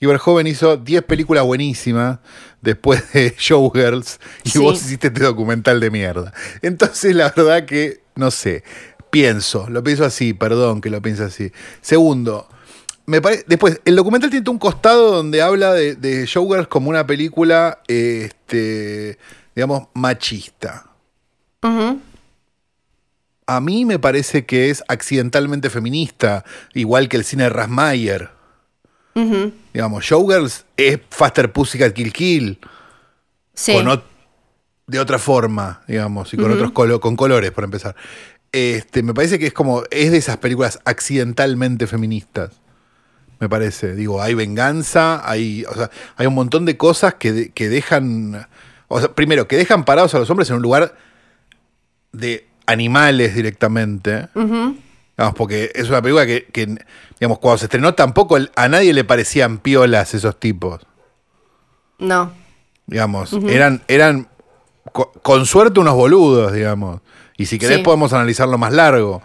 Y Verhoeven hizo 10 películas buenísimas después de Showgirls y Sí. vos hiciste este documental de mierda. Entonces, la verdad que, no sé, pienso, lo pienso así, perdón que lo piense así. Segundo, me pare- después, el documental tiene un costado donde habla de, de Showgirls como una película, este, digamos, machista. A mí me parece que es accidentalmente feminista, igual que el cine de Rasmayer. Digamos, Showgirls es Faster Pussycat Kill Kill. Sí. Con de otra forma, digamos, y con otros colo- con colores, por empezar. Este, me parece que es como, es de esas películas accidentalmente feministas. Me parece. Digo, hay venganza, hay, o sea, hay un montón de cosas que, de- que dejan. O sea, primero, que dejan parados a los hombres en un lugar de animales directamente. Digamos, porque es una película que, que, digamos, cuando se estrenó tampoco a nadie le parecían piolas esos tipos. No. Digamos, eran, eran co- con suerte unos boludos, digamos. Y si querés Sí. podemos analizarlo más largo.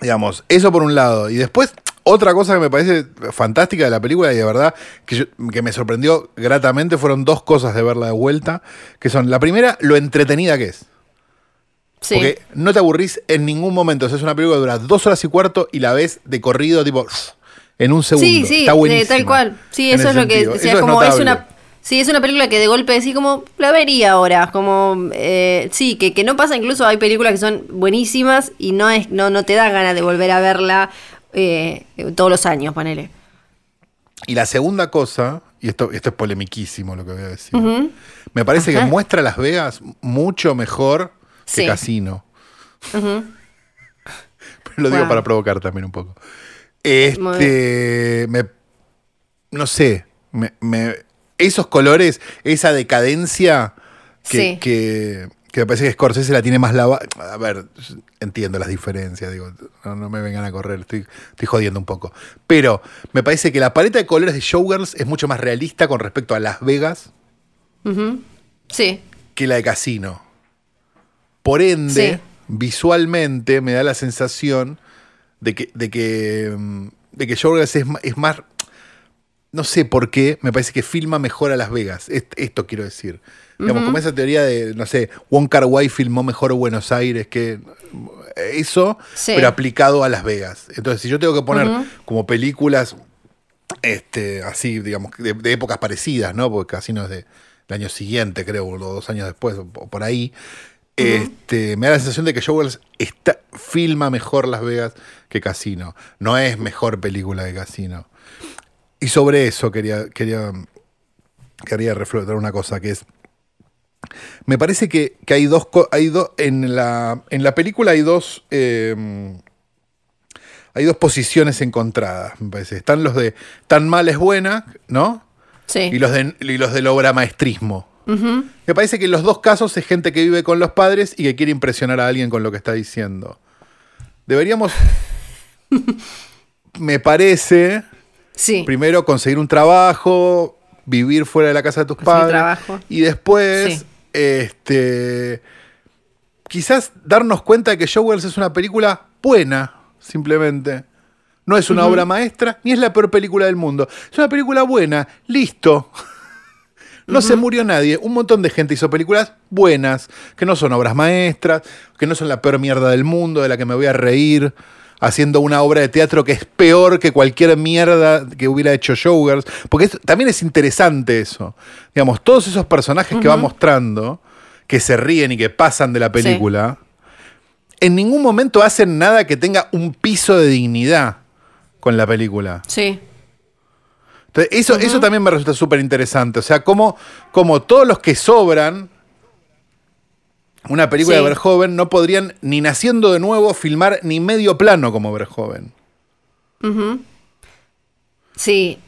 Digamos, eso por un lado. Y después, otra cosa que me parece fantástica de la película y de verdad que, yo- que me sorprendió gratamente fueron dos cosas de verla de vuelta, que son, la primera, lo entretenida que es. Sí. Porque no te aburrís en ningún momento. O sea, es una película que dura dos horas y cuarto y la ves de corrido, tipo, en un segundo. Sí, sí, Está de buenísima tal cual. Sí, eso es lo que Eso es como es una Sí, es una película que de golpe decís como la vería ahora, como eh, sí, que, que no pasa, incluso hay películas que son buenísimas y no es no no te da ganas de volver a verla eh, todos los años, ponele. Y la segunda cosa, y esto, esto es polemiquísimo lo que voy a decir, me parece Ajá. que muestra Las Vegas mucho mejor que Sí. Casino. Pero lo digo Wow. para provocar también un poco. Este, me, no sé, me, me- esos colores, esa decadencia que, Sí. que, que me parece que Scorsese la tiene más lava. A ver, entiendo las diferencias, digo, no, no me vengan a correr, estoy, estoy jodiendo un poco. Pero me parece que la paleta de colores de Showgirls es mucho más realista con respecto a Las Vegas. Sí. que la de Casino. Por ende, Sí. visualmente me da la sensación de que, de que, de que Showgirls es, es más. No sé por qué, me parece que filma mejor a Las Vegas. Est- Esto quiero decir. Digamos, como esa teoría de, no sé, Wong Kar Wai filmó mejor Buenos Aires que. Eso, Sí. pero aplicado a Las Vegas. Entonces, si yo tengo que poner como películas este, así, digamos, de, de épocas parecidas, ¿no? Porque Casino es de, del año siguiente, creo, o dos años después, o, o por ahí. Este, me da la sensación de que Showgirls está, filma mejor Las Vegas que Casino. No es mejor película que Casino. Y sobre eso quería, quería, quería reflotar una cosa, que es. Me parece que, que hay dos. Hay en, la, en la película hay dos. eh, hay dos posiciones encontradas, me parece. Están los de tan mal es buena, ¿no? Sí. Y los, de, y los del obra maestrismo. Me parece que en los dos casos es gente que vive con los padres y que quiere impresionar a alguien con lo que está diciendo. Deberíamos, me parece, sí. primero conseguir un trabajo, vivir fuera de la casa de tus padres. trabajo. Y después, Sí. este, quizás darnos cuenta de que Showgirls es una película buena, simplemente. No es una obra maestra, ni es la peor película del mundo. Es una película buena, listo. No se murió nadie. Un montón de gente hizo películas buenas, que no son obras maestras, que no son la peor mierda del mundo, de la que me voy a reír, haciendo una obra de teatro que es peor que cualquier mierda que hubiera hecho Showgirls. Porque es- también es interesante eso. Digamos, todos esos personajes que va mostrando, que se ríen y que pasan de la película, en ningún momento hacen nada que tenga un piso de dignidad con la película. Sí. Entonces, eso, eso también me resulta súper interesante. O sea, como, como todos los que sobran una película Sí. de Verhoeven no podrían, ni naciendo de nuevo, filmar ni medio plano como Verhoeven. Sí,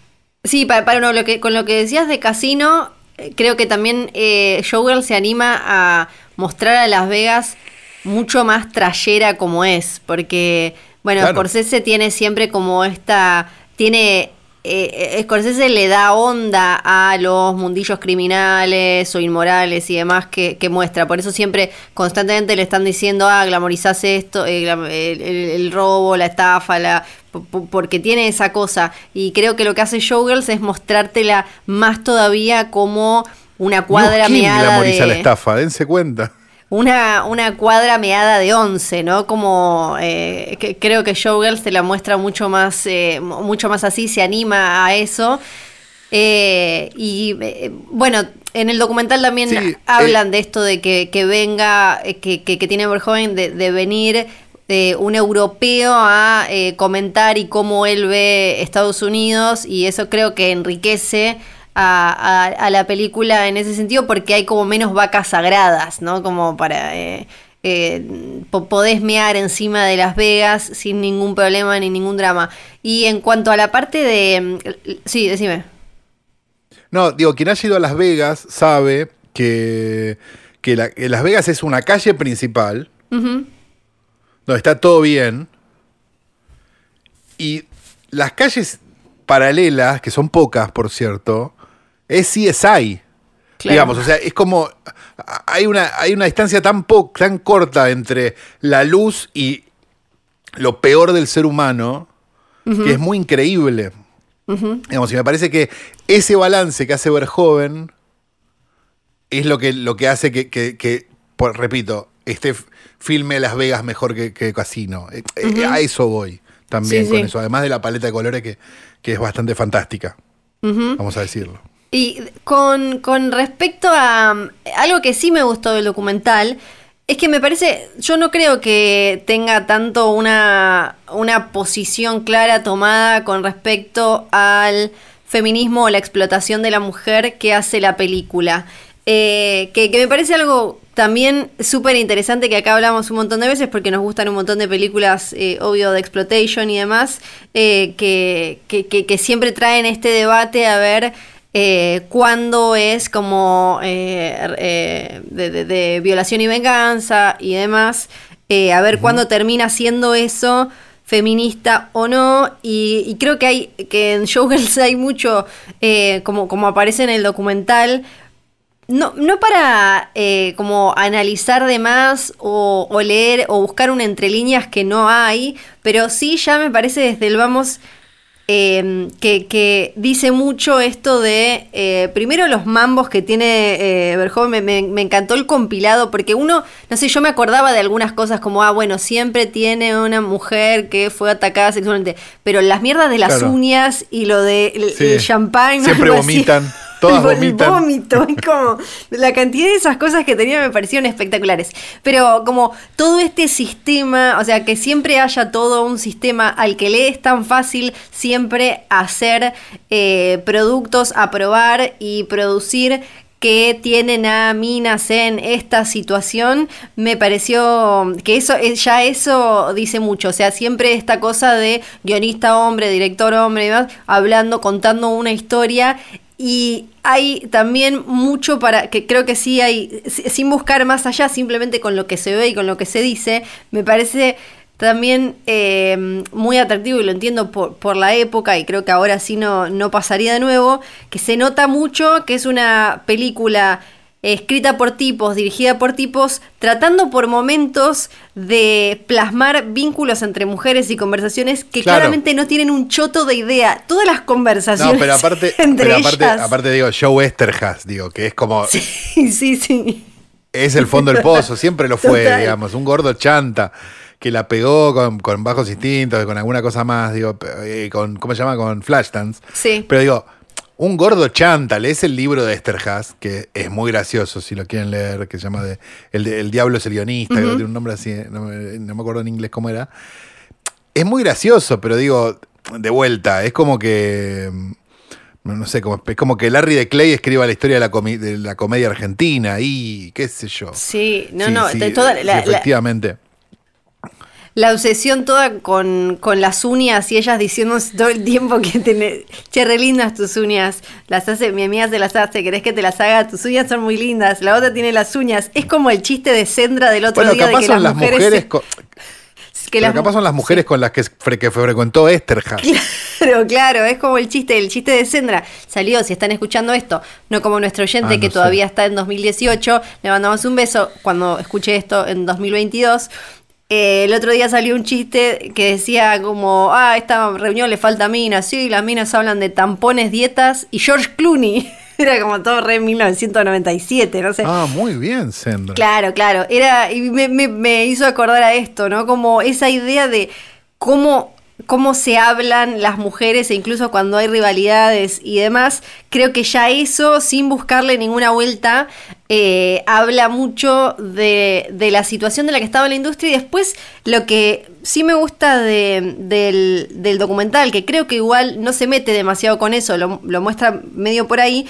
sí, para, para no, lo que, con lo que decías de Casino, eh, creo que también eh, Showgirl se anima a mostrar a Las Vegas mucho más trayera como es, porque, bueno, Claro. Scorsese tiene siempre como esta, tiene, eh, eh, Scorsese le da onda a los mundillos criminales o inmorales y demás que, que muestra, por eso siempre constantemente le están diciendo, ah, glamorizás esto, eh, el, el- el robo, la estafa, la po- po- porque tiene esa cosa. Y creo que lo que hace Showgirls es mostrártela más todavía como una cuadra ¿quién meada glamoriza la estafa? Dense cuenta. Una, una cuadra meada de 11, ¿no? Como eh, que, creo que Showgirls te la muestra mucho más, eh, mu- mucho más así, se anima a eso. Eh, y eh, bueno, en el documental también Sí, eh, hablan de esto de que, que venga, eh, que, que, que tiene Verhoeven de, de venir eh, un europeo a eh, comentar y cómo él ve Estados Unidos y eso creo que enriquece a, a- a la película en ese sentido porque hay como menos vacas sagradas, ¿no? Como para... eh, eh, po- podés mear encima de Las Vegas sin ningún problema ni ningún drama. Y en cuanto a la parte de... mm, Sí, decime. No, digo, quien haya ido a Las Vegas sabe que, que, la- que Las Vegas es una calle principal Ujú. donde está todo bien. Y las calles paralelas, que son pocas, por cierto, es CSI. Claro. Digamos, o sea, es como. Hay una, hay una distancia tan, po- tan corta entre la luz y lo peor del ser humano que es muy increíble. Digamos, y me parece que ese balance que hace Verhoeven es lo que, lo que hace que, que- que, por- repito, este filme Las Vegas mejor que, que Casino. Eh, eh, A eso voy también Sí, con sí. eso, además de la paleta de colores que, que es bastante fantástica, vamos a decirlo. Y con, con respecto a um, algo que sí me gustó del documental, es que me parece, yo no creo que tenga tanto una, una posición clara tomada con respecto al feminismo o la explotación de la mujer que hace la película. Eh, que, que me parece algo también súper interesante que acá hablamos un montón de veces porque nos gustan un montón de películas, eh, obvio, de exploitation y demás, eh, que, que, que- que siempre traen este debate a ver eh, cuándo es como eh, eh, de, de- de violación y venganza y demás, eh, a ver cuándo termina siendo eso feminista o no. Y, y creo que hay que en Showgirls hay mucho como, como aparece en el documental no, no para eh, como analizar de más o, o leer o buscar un entre líneas que no hay, pero sí ya me parece desde el vamos eh, que, que dice mucho esto de, eh, primero los mambos que tiene eh, me, me- me encantó el compilado, porque uno, no sé, yo me acordaba de algunas cosas como, ah, bueno, siempre tiene una mujer que fue atacada sexualmente, pero las mierdas de las Claro. uñas y lo de el, Sí. el champán, Siempre así. Todas El vómito, es como la cantidad de esas cosas que tenía me parecieron espectaculares. Pero como todo este sistema, o sea, que siempre haya todo un sistema al que le es tan fácil siempre hacer eh, productos a probar y producir que tienen a minas en esta situación, me pareció que eso eh, ya eso dice mucho, o sea, siempre esta cosa de guionista hombre, director hombre y demás, hablando, contando una historia y hay también mucho para que creo que sí hay si- sin buscar más allá, simplemente con lo que se ve y con lo que se dice, me parece también eh, muy atractivo y lo entiendo por, por la época y creo que ahora sí no, no pasaría de nuevo, que se nota mucho que es una película escrita por tipos, dirigida por tipos, tratando por momentos de plasmar vínculos entre mujeres y conversaciones que Claro. claramente no tienen un choto de idea. Todas las conversaciones No, pero aparte, entre pero aparte, ellas. aparte digo, Joe Esterhaz, digo, que es como, Sí, sí, sí. es el fondo del pozo, siempre lo fue, Total. digamos, un gordo chanta que la pegó con, con bajos instintos, con alguna cosa más, digo, eh, con, ¿cómo se llama? Con Flashdance. Sí. Pero digo, un gordo chanta, lees el libro de Esterhaz, que es muy gracioso si lo quieren leer, que se llama de, el, de- El Diablo es el guionista, que tiene un nombre así, no me, no me acuerdo en inglés cómo era. Es muy gracioso, pero digo, de vuelta, es como que. No sé, como, es como que Larry de Clay escriba la historia de la, comi- de la comedia argentina y qué sé yo. Sí, no, Sí, no, sí, toda sí, la, la- efectivamente. La obsesión toda con, con las uñas y ellas diciéndonos todo el tiempo que tenés, che, re lindas tus uñas, las hace, mi amiga se las hace, ¿querés que te las haga? Tus uñas son muy lindas, la otra tiene las uñas, es como el chiste de Sendra del otro Bueno, día de capaz que son las mujeres, mujeres. se- con- que pero las capaz son las mujeres con las que, fre- que frecuentó Esterhaz. Claro, claro, es como el chiste, el chiste de Sendra. Salió, si están escuchando esto, no como nuestro oyente Ah, no que sé. todavía está en 2018, le mandamos un beso cuando escuche esto en 2022. Eh, el otro día salió un chiste que decía como, ah, esta reunión le falta minas, sí, las minas hablan de tampones, dietas y George Clooney. Era como todo re 1997, no sé. Ah, muy bien, Sandra. Claro, claro. Era, y me, me- me hizo acordar a esto, ¿no? Como esa idea de cómo, cómo se hablan las mujeres, e incluso cuando hay rivalidades y demás. Creo que ya eso, sin buscarle ninguna vuelta, eh, habla mucho de, de la situación de la que estaba la industria. Y después, lo que sí me gusta de- del, del documental, que creo que igual no se mete demasiado con eso, lo, lo muestra medio por ahí,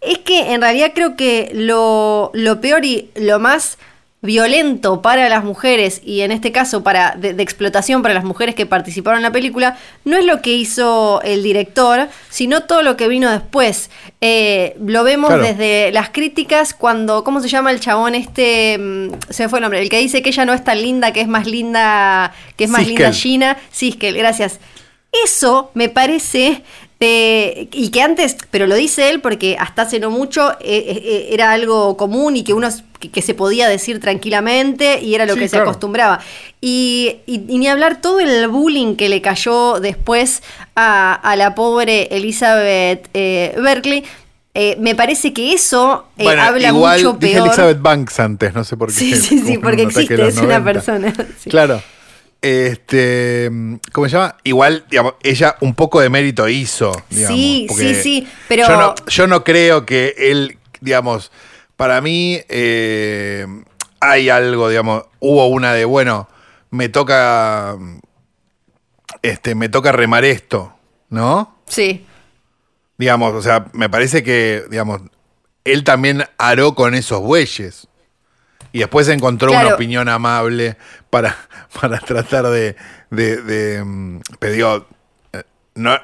es que en realidad creo que lo, lo peor y lo más violento para las mujeres y en este caso para de, de explotación para las mujeres que participaron en la película no es lo que hizo el director sino todo lo que vino después Eh, lo vemos Claro. desde las críticas cuando cómo se llama el chabón este mm, se me fue el nombre el que dice que ella no es tan linda que es más linda que es más Siskel. linda Gina Siskel gracias eso me parece de- y que antes, pero lo dice él porque hasta hace no mucho eh, eh, era algo común y que uno que, que se podía decir tranquilamente y era lo Sí, que se acostumbraba. Y, y- y ni hablar todo el bullying que le cayó después a, a la pobre Elizabeth eh, Berkeley. eh, me parece que eso eh, Bueno, habla igual mucho dije peor. Elizabeth Banks antes, no sé por qué. Sí, sí, sí, porque existe, es una 90. persona. sí. Claro. Este, ¿cómo se llama? Igual, digamos, ella un poco de mérito hizo, digamos. Sí, sí, sí, pero- Yo no, yo no creo que él, digamos, para mí eh, hay algo, digamos, hubo una de, bueno, me toca, este, me toca remar esto, ¿no? Sí. Digamos, o sea, me parece que, digamos, él también aró con esos bueyes. Y después encontró Claro. una opinión amable para, para tratar de. de, de, mm, pero digo, eh, no,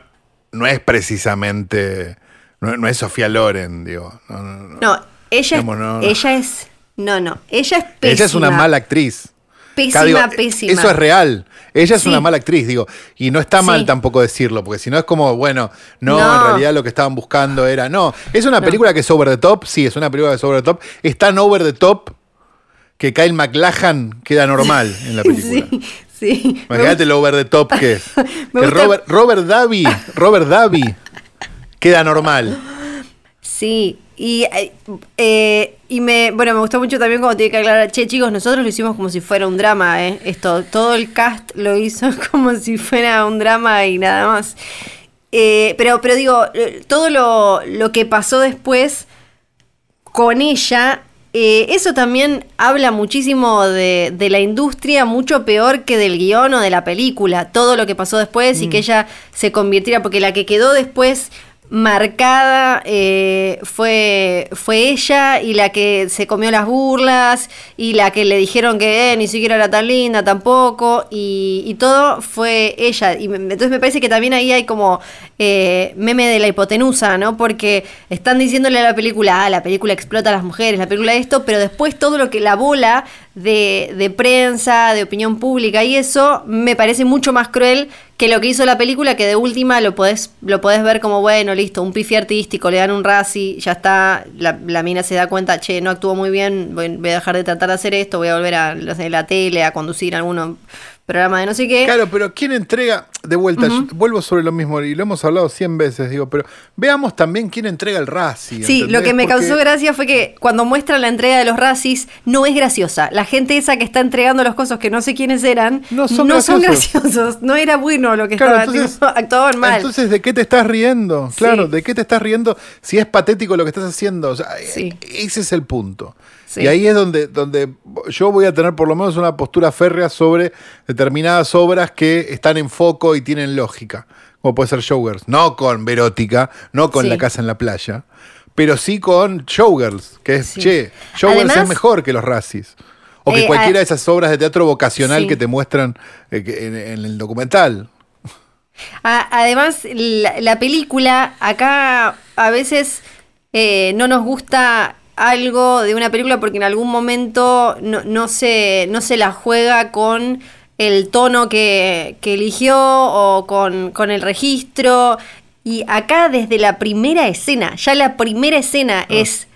no es precisamente. No, no es Sofía Loren, digo. No, no, ella, Digamos, ella es. No, no. Ella es pésima. Ella es una mala actriz. Pésima, digo, pésima. Eso es real. Ella es Sí. una mala actriz, digo. Y no está mal Sí. tampoco decirlo, porque si no es como, bueno, no, No. en realidad lo que estaban buscando era. No, es una película que es over the top, sí, es una película que es over the top. Es tan over the top que Kyle MacLachlan queda normal en la película. Sí, sí. Imagínate lo over the top que es. Me que gusta- Robert, Robert Davi, Robert Davi queda normal. Sí, y, eh, eh, y me, bueno, me gustó mucho también cuando tiene que aclarar, che chicos, nosotros lo hicimos como si fuera un drama, ¿eh? Esto, todo el cast lo hizo como si fuera un drama y nada más. Eh, pero, pero digo, todo lo, lo que pasó después con ella, eh, eso también habla muchísimo de, de la industria, mucho peor que del guion o de la película. Todo lo que pasó después y que ella se convirtiera, porque la que quedó después marcada eh, fue, fue ella y la que se comió las burlas y la que le dijeron que eh, ni siquiera era tan linda tampoco y, y todo fue ella. Y me- entonces me parece que también ahí hay como eh, meme de la hipotenusa, ¿no? Porque están diciéndole a la película, ah, la película explota a las mujeres, la película esto, pero después todo lo que la bola de, de prensa, de opinión pública y eso me parece mucho más cruel que lo que hizo la película, que de última lo podés, lo podés ver como, bueno, listo, un pifi artístico, le dan un Razzie, ya está, la, mina se da cuenta, che, no actuó muy bien, voy, a dejar de tratar de hacer esto, voy a volver a la tele, a conducir algún programa de no sé qué. Claro, pero ¿quién entrega? De vuelta, yo vuelvo sobre lo mismo y lo hemos hablado cien veces, digo, pero veamos también quién entrega el Razzie. Sí, lo que me Porque- causó gracia fue que cuando muestran la entrega de los Razzies, no es graciosa. La gente esa que está entregando los cosas que no sé quiénes eran, No son graciosos. graciosos. No era bueno lo que Claro, estaban entonces- tipo, actuaban mal. Entonces, ¿de qué te estás riendo? Sí. Claro, ¿de qué te estás riendo si es patético lo que estás haciendo? O sea, Sí. ese es el punto. Sí. Y ahí es donde, donde yo voy a tener por lo menos una postura férrea sobre determinadas obras que están en foco y tienen lógica. Como puede ser Showgirls. No con Verótica, no con Sí. La Casa en la Playa, pero sí con Showgirls, que es, Sí. che, Showgirls Además- es mejor que los Razzies. O que Eh, cualquiera de esas obras de teatro vocacional que te muestran eh, en- en el documental. Además, la, la película, acá a veces eh, no nos gusta algo de una película porque en algún momento no, no se, no se la juega con el tono que, que eligió o con, con el registro. Y acá desde la primera escena, ya la primera escena es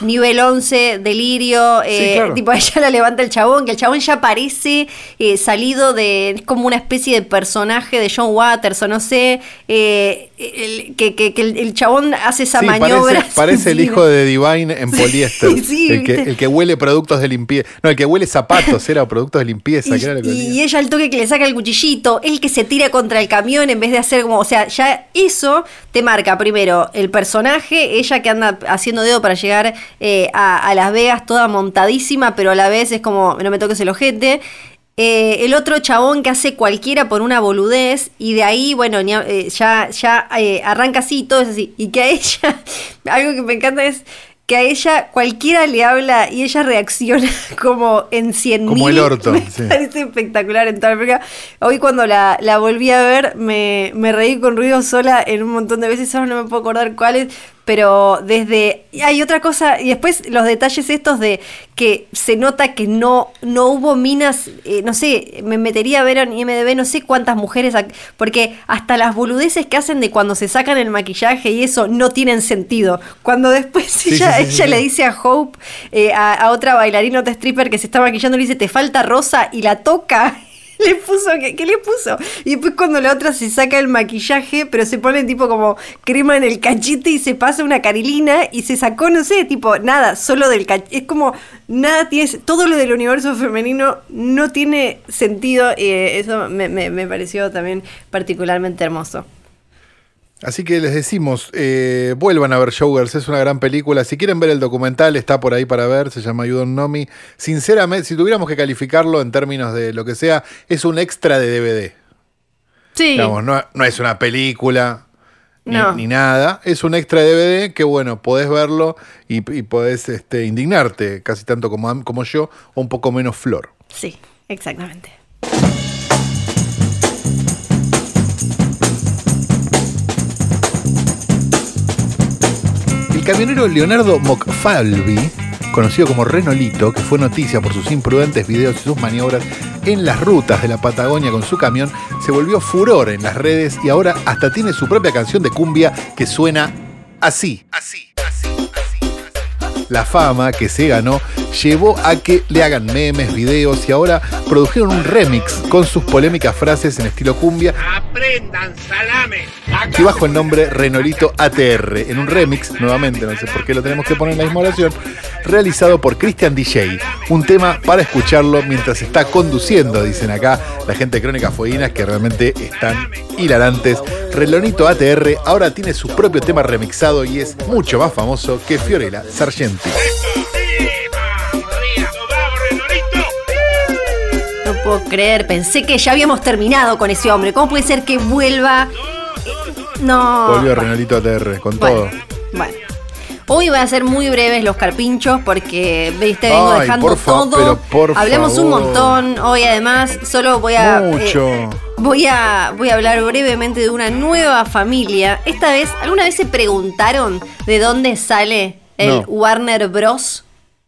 nivel 11, delirio, eh, claro. tipo ella la levanta el chabón, que el chabón ya parece eh, salido de, es como una especie de personaje de John Waters o no sé, eh, el- que, que- que el, el chabón hace esa Sí, maniobra. Parece, parece el hijo de Divine en poliéster. sí, el, que, el que huele productos de limpieza. No, el que huele zapatos era productos de limpieza. Y, que era lo que y- olía. y ella al toque que le saca el cuchillito, el que se tira contra el camión en vez de hacer como, o sea, ya eso te marca primero el personaje, ella que anda haciendo dedo para llegar eh, a, a Las Vegas toda montadísima, pero a la vez es como, no me toques el ojete. Eh, el otro chabón que hace cualquiera por una boludez y de ahí, bueno, eh, ya, ya eh, arranca así, todo es así. Y que a ella, algo que me encanta es que a ella cualquiera le habla y ella reacciona como en 100 Como el orto, Me sí. parece espectacular en toda película. Hoy cuando la, la volví a ver me, me reí con ruido sola en un montón de veces, ahora no me puedo acordar cuáles, pero desde... Hay otra cosa, y después los detalles estos de que se nota que no, no hubo minas, eh, no sé, me metería a ver en IMDB, no sé cuántas mujeres, porque hasta las boludeces que hacen de cuando se sacan el maquillaje y eso no tienen sentido. Cuando después Sí, ella, sí, sí, ella le dice a Hope, eh, a, a otra bailarina, otra stripper que se está maquillando, le dice, te falta rosa, y la toca. Le puso, ¿qué, le puso? Y después cuando la otra se saca el maquillaje, pero se pone tipo como crema en el cachete y se pasa una carilina y se sacó, no sé, tipo, nada, solo del cachete. Es como, nada tiene, todo lo del universo femenino no tiene sentido eh, eso me, me- me pareció también particularmente hermoso. Así que les decimos, eh, vuelvan a ver Showgirls, es una gran película. Si quieren ver el documental, está por ahí para ver, se llama You Don't Know Me. Sinceramente, si tuviéramos que calificarlo en términos de lo que sea, es un extra de DVD. Sí. Digamos, no, no es una película ni, No. ni nada, es un extra de DVD que, bueno, podés verlo y, y podés este, indignarte, casi tanto como, como yo, o un poco menos flor. Sí, exactamente. Camionero Leonardo Mocfalvi conocido como Renolito, que fue noticia por sus imprudentes videos y sus maniobras en las rutas de la Patagonia con su camión, se volvió furor en las redes y ahora hasta tiene su propia canción de cumbia que suena así. Así. La fama que se ganó llevó a que le hagan memes, videos y ahora produjeron un remix con sus polémicas frases en estilo cumbia. ¡Aprendan salame! Que bajo el nombre Renolito ATR, en un remix, nuevamente, no sé por qué lo tenemos que poner en la misma oración, realizado por Christian DJ. Un tema para escucharlo mientras está conduciendo, dicen acá la gente de Crónicas Fueguinas, que realmente están hilarantes. Renolito ATR ahora tiene su propio tema remixado y es mucho más famoso que Fiorella No puedo creer, pensé que ya habíamos terminado con ese hombre. ¿Cómo puede ser que vuelva? No. Volvió Renolito ATR, con Bueno, todo. bueno. Hoy voy a ser muy breves los carpinchos porque, viste, vengo Ay, dejando todo. pero por Hablamos un favor. montón. Hoy además solo voy a. Mucho. eh, voy a. Voy a hablar brevemente de una nueva familia. Esta vez, ¿alguna vez se preguntaron de dónde sale el No. Warner Bros?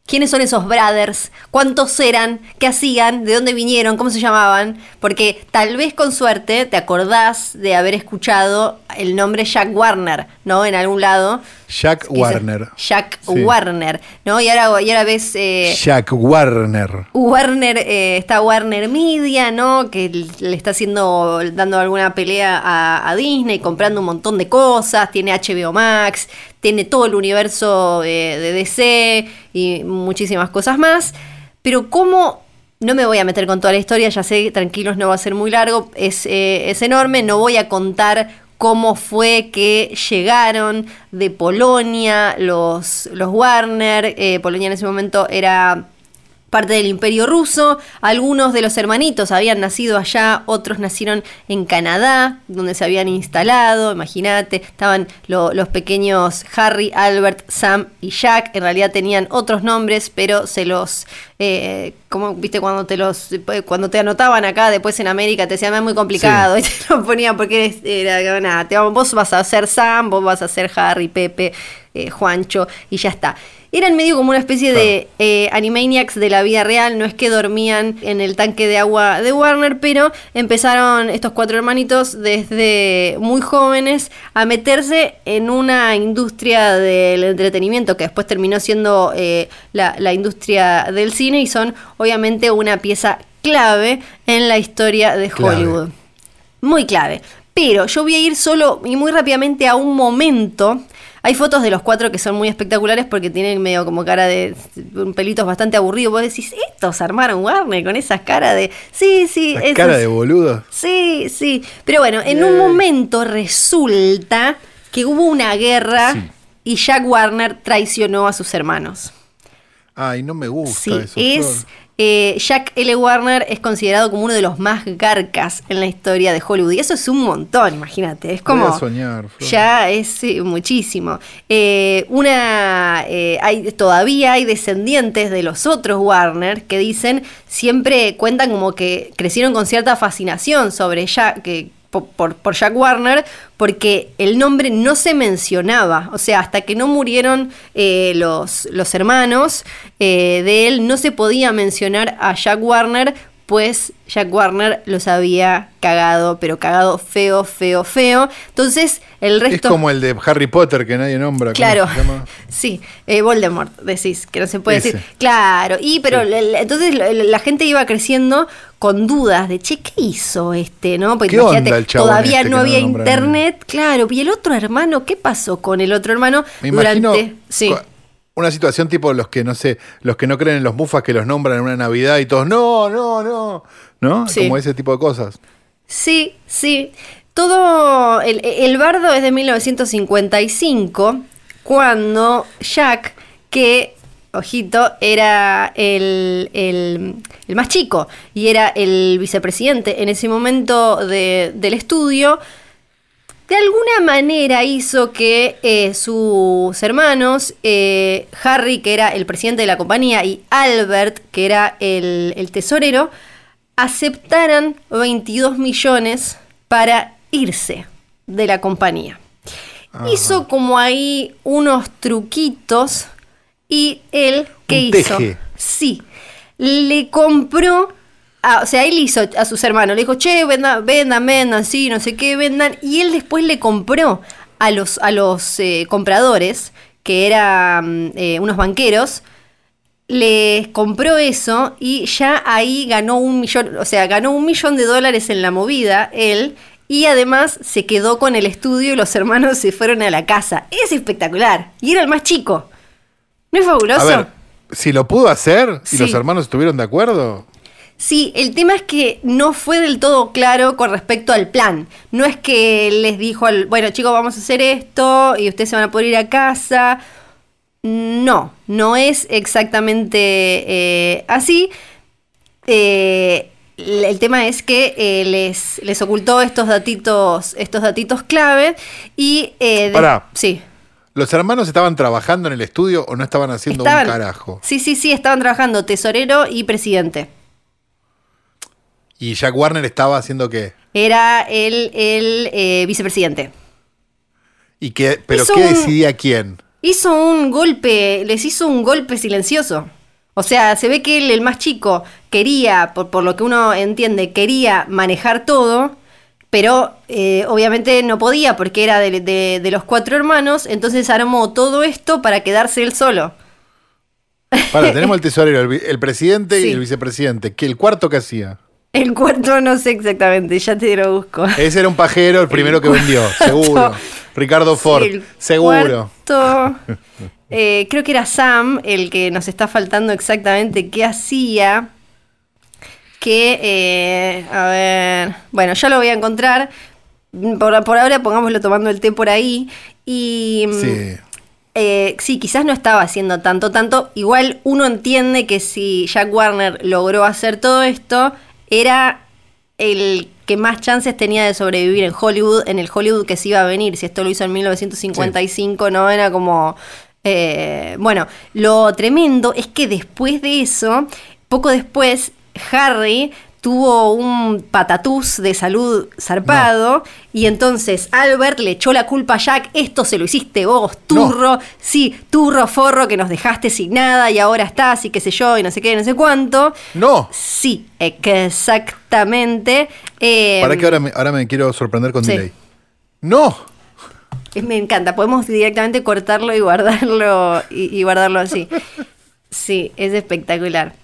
¿Quiénes son esos brothers? ¿Cuántos eran? ¿Qué hacían? ¿De dónde vinieron? ¿Cómo se llamaban? Porque tal vez con suerte te acordás de haber escuchado el nombre Jack Warner, ¿no? En algún lado. Jack Warner. Jack Sí. Warner, ¿no? Y ahora, y ahora ves... eh, Jack Warner. Warner, eh, está Warner Media, ¿no? Que le está haciendo, dando alguna pelea a, a Disney, comprando un montón de cosas, tiene HBO Max, tiene todo el universo eh, de DC y muchísimas cosas más. Pero cómo, no me voy a meter con toda la historia, ya sé, tranquilos, no va a ser muy largo, es, eh, es enorme, no voy a contar cómo fue que llegaron de Polonia los, los Warner. Eh, Polonia en ese momento era parte del imperio ruso. Algunos de los hermanitos habían nacido allá, otros nacieron en Canadá, donde se habían instalado, imagínate, estaban lo- los pequeños Harry, Albert, Sam y Jack, en realidad tenían otros nombres, pero se los, eh, como viste cuando te los, cuando te anotaban acá, después en América te decían, "Ah, es muy complicado, y te lo ponían porque eres- era, nada, te vos vas a ser Sam, vos vas a ser Harry, Pepe, eh, Juancho, y ya está. Eran medio como una especie de eh, Animaniacs de la vida real, no es que dormían en el tanque de agua de Warner, pero empezaron estos cuatro hermanitos desde muy jóvenes a meterse en una industria del entretenimiento que después terminó siendo eh, la, la industria del cine y son obviamente una pieza clave en la historia de Clave. Hollywood. Muy clave. Pero yo voy a ir solo y muy rápidamente a un momento. Hay fotos de los cuatro que son muy espectaculares porque tienen medio como cara de un pelitos bastante aburridos. Vos decís, estos armaron Warner con esas caras de. Sí, sí, cara de boludo. Sí, sí. Pero bueno, en un Yay. momento resulta que hubo una guerra Sí. y Jack Warner traicionó a sus hermanos. Ay, no me gusta Sí, eso. es. Flor. Eh, Jack L. Warner es considerado como uno de los más garcas en la historia de Hollywood. Y eso es un montón, imagínate. Es como. Voy a soñar. Ya es muchísimo. Eh, una. eh, hay, todavía hay descendientes de los otros Warner que dicen. Siempre cuentan como que crecieron con cierta fascinación sobre Jack. Que, po- por, por Jack Warner, porque el nombre no se mencionaba. O sea, hasta que no murieron eh, los, los hermanos eh, de él, no se podía mencionar a Jack Warner, pues Jack Warner los había cagado, pero cagado feo, feo, feo. Entonces, el resto. Es como el de Harry Potter que nadie nombra. ¿cómo Claro, se llama? sí, eh, Voldemort, decís, que no se puede Ese. decir. Claro, y pero Sí. entonces la, gente iba creciendo con dudas de, che, ¿qué hizo este? ¿no? Porque ¿Qué onda el todavía este no había internet, claro. Y el otro hermano, ¿qué pasó con el otro hermano Me imagino durante... Sí. Una situación tipo los que no sé, los que no creen en los mufas que los nombran en una Navidad y todos, no, no, no, ¿no? Sí. Como ese tipo de cosas. Sí, sí. Todo. El, el bardo es de 1955, cuando Jack, que, ojito, era el, el- el más chico y era el vicepresidente en ese momento de- del estudio, de alguna manera hizo que eh, sus hermanos, eh, Harry, que era el presidente de la compañía, y Albert, que era el, el tesorero, aceptaran 22 millones para irse de la compañía. Hizo como ahí unos truquitos y él ¿Qué Un hizo? teje. Sí. Le compró. A- o sea, él hizo a sus hermanos. Le dijo, che, vendan, vendan, vendan, sí, no sé qué, vendan. Y él después le compró a los, a los eh, compradores, que eran eh, unos banqueros, les compró eso y ya ahí ganó un millón, o sea, ganó un millón de dólares en la movida, él, y además se quedó con el estudio y los hermanos se fueron a la casa. Es espectacular. Y era el más chico. ¿No es fabuloso? A ver, si lo pudo hacer y Sí. los hermanos estuvieron de acuerdo. Sí, el tema es que no fue del todo claro con respecto al plan. No es que les dijo, al, bueno chicos, vamos a hacer esto y ustedes se van a poder ir a casa. No, no es exactamente eh, así. Eh, el tema es que eh, les, les ocultó estos datitos, estos datitos clave y... eh, de- Pará. Sí. ¿Los hermanos estaban trabajando en el estudio o no estaban haciendo Estaban- un carajo? Sí, sí, sí, estaban trabajando tesorero y presidente. ¿Y Jack Warner estaba haciendo qué? Era el, el eh, vicepresidente. ¿Y qué, ¿Pero Hizo qué decidía quién? Hizo un golpe, les hizo un golpe silencioso. O sea, se ve que él, el más chico, quería, por, por lo que uno entiende, quería manejar todo, pero eh, obviamente no podía porque era de, de- de los cuatro hermanos, entonces armó todo esto para quedarse él solo. Para, tenemos el tesorero, el, presidente Sí. y el vicepresidente. ¿Qué, ¿El cuarto que hacía? El cuarto no sé exactamente, ya te lo busco. Ese era un pajero, el primero que vendió, seguro. Ricardo Ford, El seguro. cuarto, eh, creo que era Sam el que nos está faltando exactamente qué hacía. Que, eh, a ver, bueno, ya lo voy a encontrar. Por, por ahora pongámoslo tomando el té por ahí. Y mm, Sí. eh, sí, quizás no estaba haciendo tanto, tanto. Igual uno entiende que si Jack Warner logró hacer todo esto, era el que más chances tenía de sobrevivir en Hollywood, en el Hollywood que se iba a venir. Si esto lo hizo en 1955, no era como. eh, bueno, lo tremendo es que después de eso, poco después, Harry tuvo un patatús de salud zarpado y entonces Albert le echó la culpa a Jack, esto se lo hiciste vos, turro, sí, turro, forro, que nos dejaste sin nada y ahora estás y qué sé yo y no sé qué, no sé cuánto. No. Sí, exactamente. Eh, ¿Para qué ahora me, ahora me quiero sorprender con sí. delay? No. Me encanta, podemos directamente cortarlo y guardarlo y, y guardarlo así. Sí, es espectacular.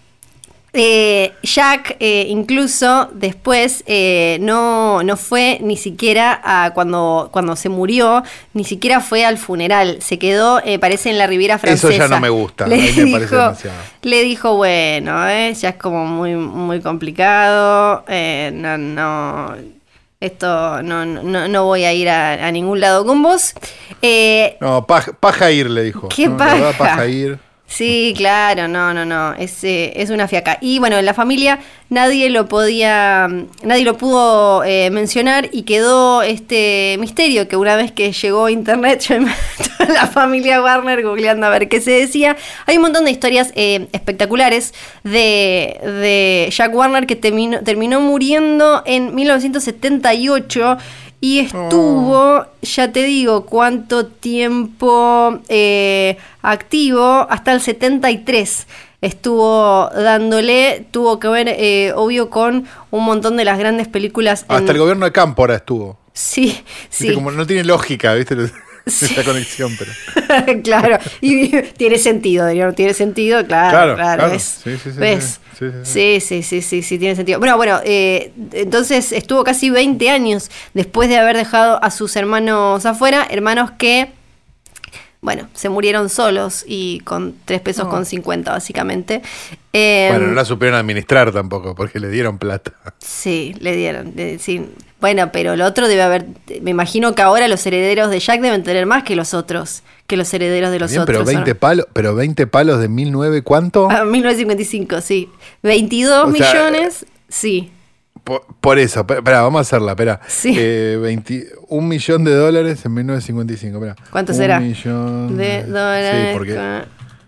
Eh, Jack eh, incluso después eh, no, no fue ni siquiera a cuando, cuando se murió, ni siquiera fue al funeral. Se quedó, parece, en la Riviera Eso Francesa. ya no me gusta, a mí me parece. Le dijo, bueno, eh, ya es como muy, muy complicado. eh, no, no. Esto no, no, no voy a ir a, a ningún lado con vos. Eh, No, paja, paja ir, le dijo. ¿Qué paja? paja ir. Sí, claro, no, no, no, es, eh, es una fiaca. Y bueno, en la familia nadie lo podía, nadie lo pudo eh, mencionar y quedó este misterio que una vez que llegó internet, yo me la familia Warner googleando a ver qué se decía. Hay un montón de historias eh, espectaculares de, de Jack Warner que terminó, terminó muriendo en 1978 y estuvo, ya te digo, cuánto tiempo eh, activo, hasta el 73 estuvo dándole, tuvo que ver, eh, obvio, con un montón de las grandes películas. en- Hasta el gobierno de Cámpora estuvo. Sí, Viste, sí. Como no tiene lógica, ¿viste? Sí. Esa conexión, pero. claro, y tiene sentido, Adriano, tiene sentido, claro, Claro, claro, claro. ¿ves? Sí, sí, sí, ¿Ves? sí, sí, sí. Sí, sí, sí, sí, sí, tiene sentido. Bueno, bueno, eh, entonces estuvo casi 20 años después de haber dejado a sus hermanos afuera, hermanos que, bueno, se murieron solos y con 3 pesos con 50 básicamente. Eh, Bueno, no la supieron administrar tampoco, porque le dieron plata. Sí, le dieron. le- sí. Bueno, pero el otro debe haber. Me imagino que ahora los herederos de Jack deben tener más que los otros, que los herederos de los Bien, otros. pero ¿o no? 20 palos, pero 20 palos de 1009, ¿cuánto? Ah, 1955, sí. 22 O sea, millones, sí. Por, por eso, espera, vamos a hacerla, espera. Sí. Eh, 20 un millón de dólares en 1955, espera. ¿Cuánto Un será? millón De dólares. Sí, porque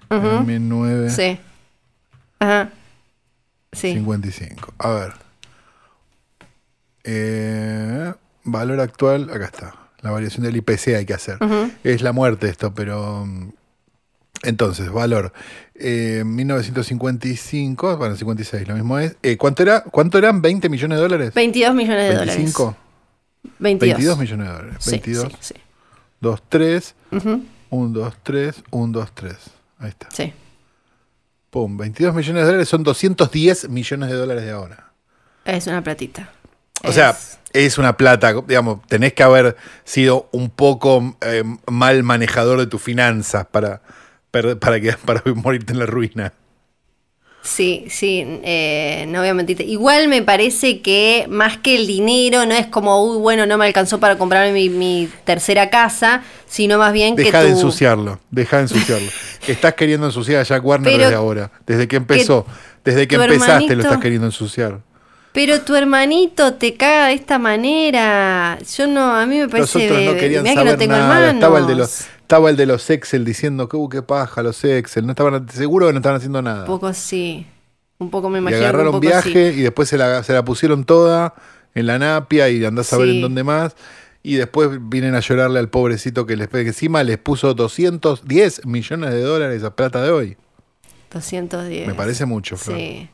con- Ujú, en 1955. Sí. Ajá. Sí. A ver. Eh, valor actual, acá está. La variación del IPC hay que hacer. Es la muerte esto, pero mm, Entonces, valor. Eh, 1955, bueno, 56, lo mismo es. Eh, ¿cuánto, era, ¿Cuánto eran? ¿20 millones de dólares? 22 millones de 25. dólares. 22. 22 millones de dólares. Sí, 22, sí, sí. 2, 3, Ujú, 1, 2, 3, 1, 2, 3. Ahí está. sí. Pum, 22 millones de dólares son 210 millones de dólares de ahora. Es una platita. O sea, Es- es una plata, digamos, tenés que haber sido un poco eh, mal manejador de tus finanzas para, para, que, para morirte en la ruina. Sí, sí, eh, no voy a mentirte. Igual me parece que más que el dinero, no es como, uy, bueno, no me alcanzó para comprarme mi, mi tercera casa, sino más bien que Deja de tú... ensuciarlo, deja de ensuciarlo. Estás queriendo ensuciar a Jack Warner Pero desde ahora, desde que empezó, desde que empezaste lo estás queriendo ensuciar. Pero tu hermanito te caga de esta manera. Yo no, a mí me parece... Los otros no querían que no tengo nada. hermanos. Estaba el de los, estaba el de los Excel diciendo que uh, qué paja los Excel. No estaban, seguro que no estaban haciendo nada. Un poco sí. Un poco me y imagino un agarraron poco viaje sí. y después se la, se la pusieron toda en la napia y andás a ver en dónde más. Y después vienen a llorarle al pobrecito que les que encima les puso 210 millones de dólares a plata de hoy. 210. Me parece mucho, Flor. Sí.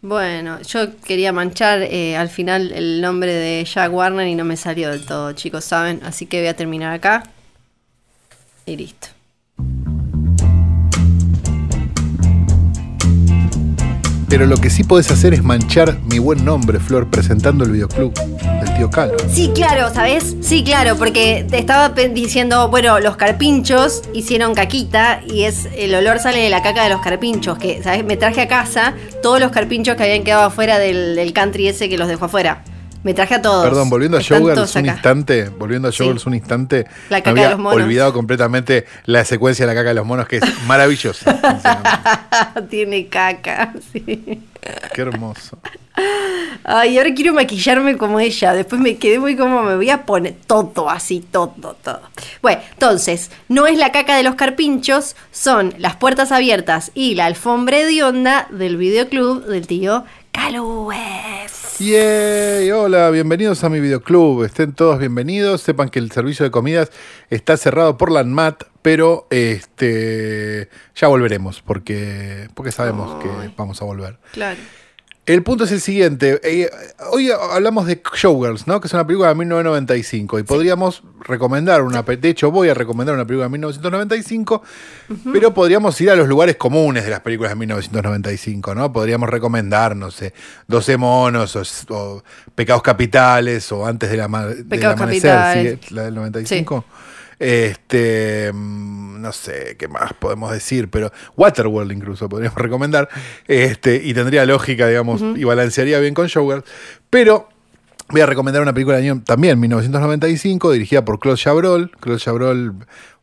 Bueno, yo quería manchar eh, al final el nombre de Jack Warner y no me salió del todo, chicos, ¿saben? Así que voy a terminar acá. Y listo. Pero lo que sí podés hacer es manchar mi buen nombre, Flor, presentando el videoclub del tío Calo. Sí, claro, ¿sabes? Sí, claro, porque te estaba diciendo, bueno, los carpinchos hicieron caquita y es el olor sale de la caca de los carpinchos, que, ¿sabes? Me traje a casa todos los carpinchos que habían quedado afuera del, del country ese que los dejó afuera. Me traje a todos. Perdón, volviendo a Showgirls un acá. instante, volviendo a Sí. Showgirls un instante, La me caca había de los monos. olvidado completamente la secuencia de la caca de los monos, que es maravillosa. Tiene caca, sí. Qué hermoso. Ay, ahora quiero maquillarme como ella. Después me quedé muy como me voy a poner todo así, todo, todo. Bueno, entonces, no es la caca de los carpinchos, son las puertas abiertas y la alfombra hedionda del videoclub del tío Calúes. Yay, hola, bienvenidos a mi videoclub. Estén todos bienvenidos. Sepan que el servicio de comidas está cerrado por la ANMAT, pero este ya volveremos porque, porque sabemos que vamos a volver. Claro. El punto es el siguiente. eh, hoy hablamos de Showgirls, ¿no? Que es una película de 1995 y podríamos recomendar una... De hecho, voy a recomendar una película de 1995, pero podríamos ir a los lugares comunes de las películas de 1995, ¿no? Podríamos recomendar, no sé, 12 monos o, o Pecados Capitales o Antes del, ama- del Pecados Amanecer, Capitales. ¿sí? La del 95. Este, mm, no sé qué más podemos decir, pero Waterworld incluso podríamos recomendar. Este, y tendría lógica, digamos, y balancearía bien con Showgirls. Pero voy a recomendar una película del año también, 1995, dirigida por Claude Chabrol. Claude Chabrol,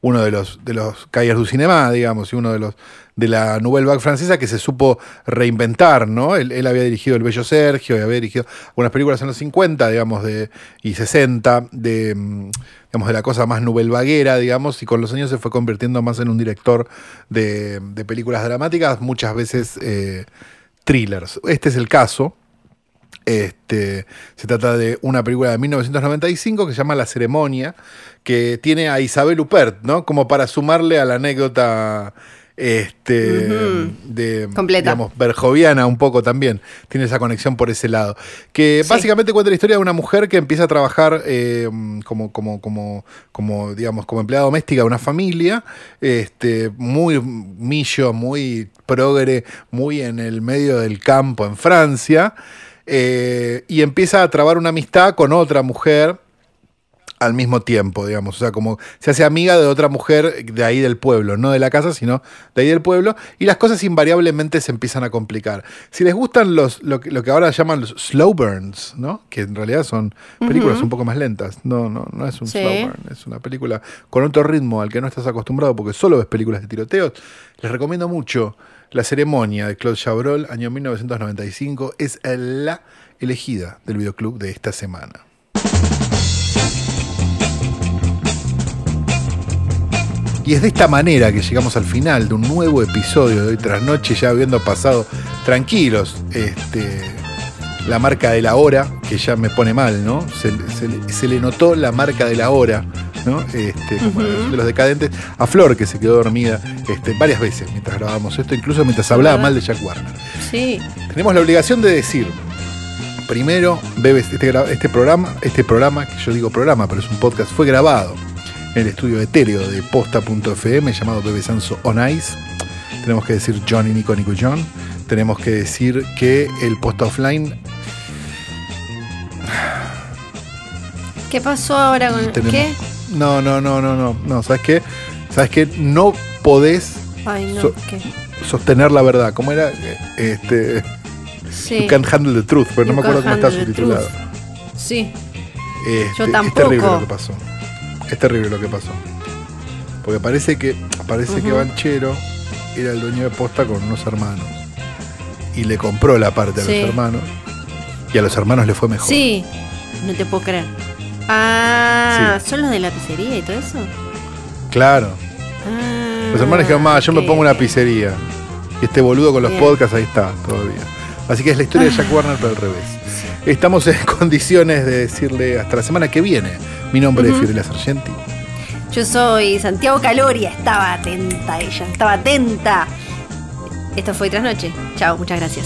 uno de los, de los Cahiers du Cinema, digamos, y uno de los de la Nouvelle Vague francesa que se supo reinventar, ¿no? Él, había dirigido El Bello Sergio y había dirigido algunas películas en los 50, digamos, de, y 60, de, digamos, de la cosa más nouvelle vaguera, digamos, y con los años se fue convirtiendo más en un director de, de películas dramáticas, muchas veces eh, thrillers. Este es el caso. Este, se trata de una película de 1995 que se llama La Ceremonia, que tiene a Isabel Huppert, ¿no? Como para sumarle a la anécdota este, de, Completa. digamos, verjoviana un poco también. Tiene esa conexión por ese lado. Que Sí. básicamente cuenta la historia de una mujer que empieza a trabajar eh, como, como, como, como, digamos, como empleada doméstica de una familia, este, muy millo, muy progre, muy en el medio del campo en Francia. Eh, y empieza a trabar una amistad con otra mujer al mismo tiempo, digamos. O sea, como se hace amiga de otra mujer de ahí del pueblo, no de la casa, sino de ahí del pueblo, y las cosas invariablemente se empiezan a complicar. Si les gustan los, lo, que- lo que ahora llaman los slow burns, ¿no? Que en realidad son películas un poco más lentas. No, no, no es un Sí. slow burn, es una película con otro ritmo al que no estás acostumbrado porque solo ves películas de tiroteos. Les recomiendo mucho La ceremonia de Claude Chabrol, año 1995, es la elegida del videoclub de esta semana. Y es de esta manera que llegamos al final de un nuevo episodio de hoy tras noche, ya habiendo pasado tranquilos este, la marca de la hora, que ya me pone mal, ¿no? Se, le notó la marca de la hora ¿no? Este, como de los decadentes, a Flor, que se quedó dormida este, varias veces mientras grabábamos esto, incluso mientras hablaba mal de Jack Warner. Sí. Tenemos la obligación de decir, primero, Bebes, este, gra- este programa, este programa, que yo digo programa, pero es un podcast, fue grabado en el estudio etéreo de posta.fm llamado Bebe Sanso On Ice. Tenemos que decir John y Nico, Nico John. Tenemos que decir que el posta offline ¿Qué pasó ahora con tenemos. qué? No, no, no, no, no, no. ¿Sabes qué? ¿Sabes qué? No podés Ay, no, So- ¿qué? sostener la verdad. ¿Cómo era? Este. Sí. You can't handle the truth, pero no me acuerdo cómo está subtitulado. Sí. Este, Yo Es tampoco. terrible lo que pasó. Es terrible lo que pasó. Porque parece que parece que. Banchero era el dueño de posta con unos hermanos. Y le compró la parte a Sí. los hermanos. Y a los hermanos le fue mejor. Sí. No te puedo creer. Ah, Sí. ¿son los de la pizzería y todo eso? Claro. Ah, Los hermanos dijeron, "Ma, yo me pongo una pizzería. Y este boludo con los Bien. podcasts ahí está todavía. Así que es la historia de Jack Warner, pero al revés. Estamos en condiciones de decirle hasta la semana que viene. Mi nombre es. Fiorella Sargenti. Yo soy Santiago Caloria. Estaba atenta ella. Estaba atenta. Esto fue Trasnoche. Chao, muchas gracias.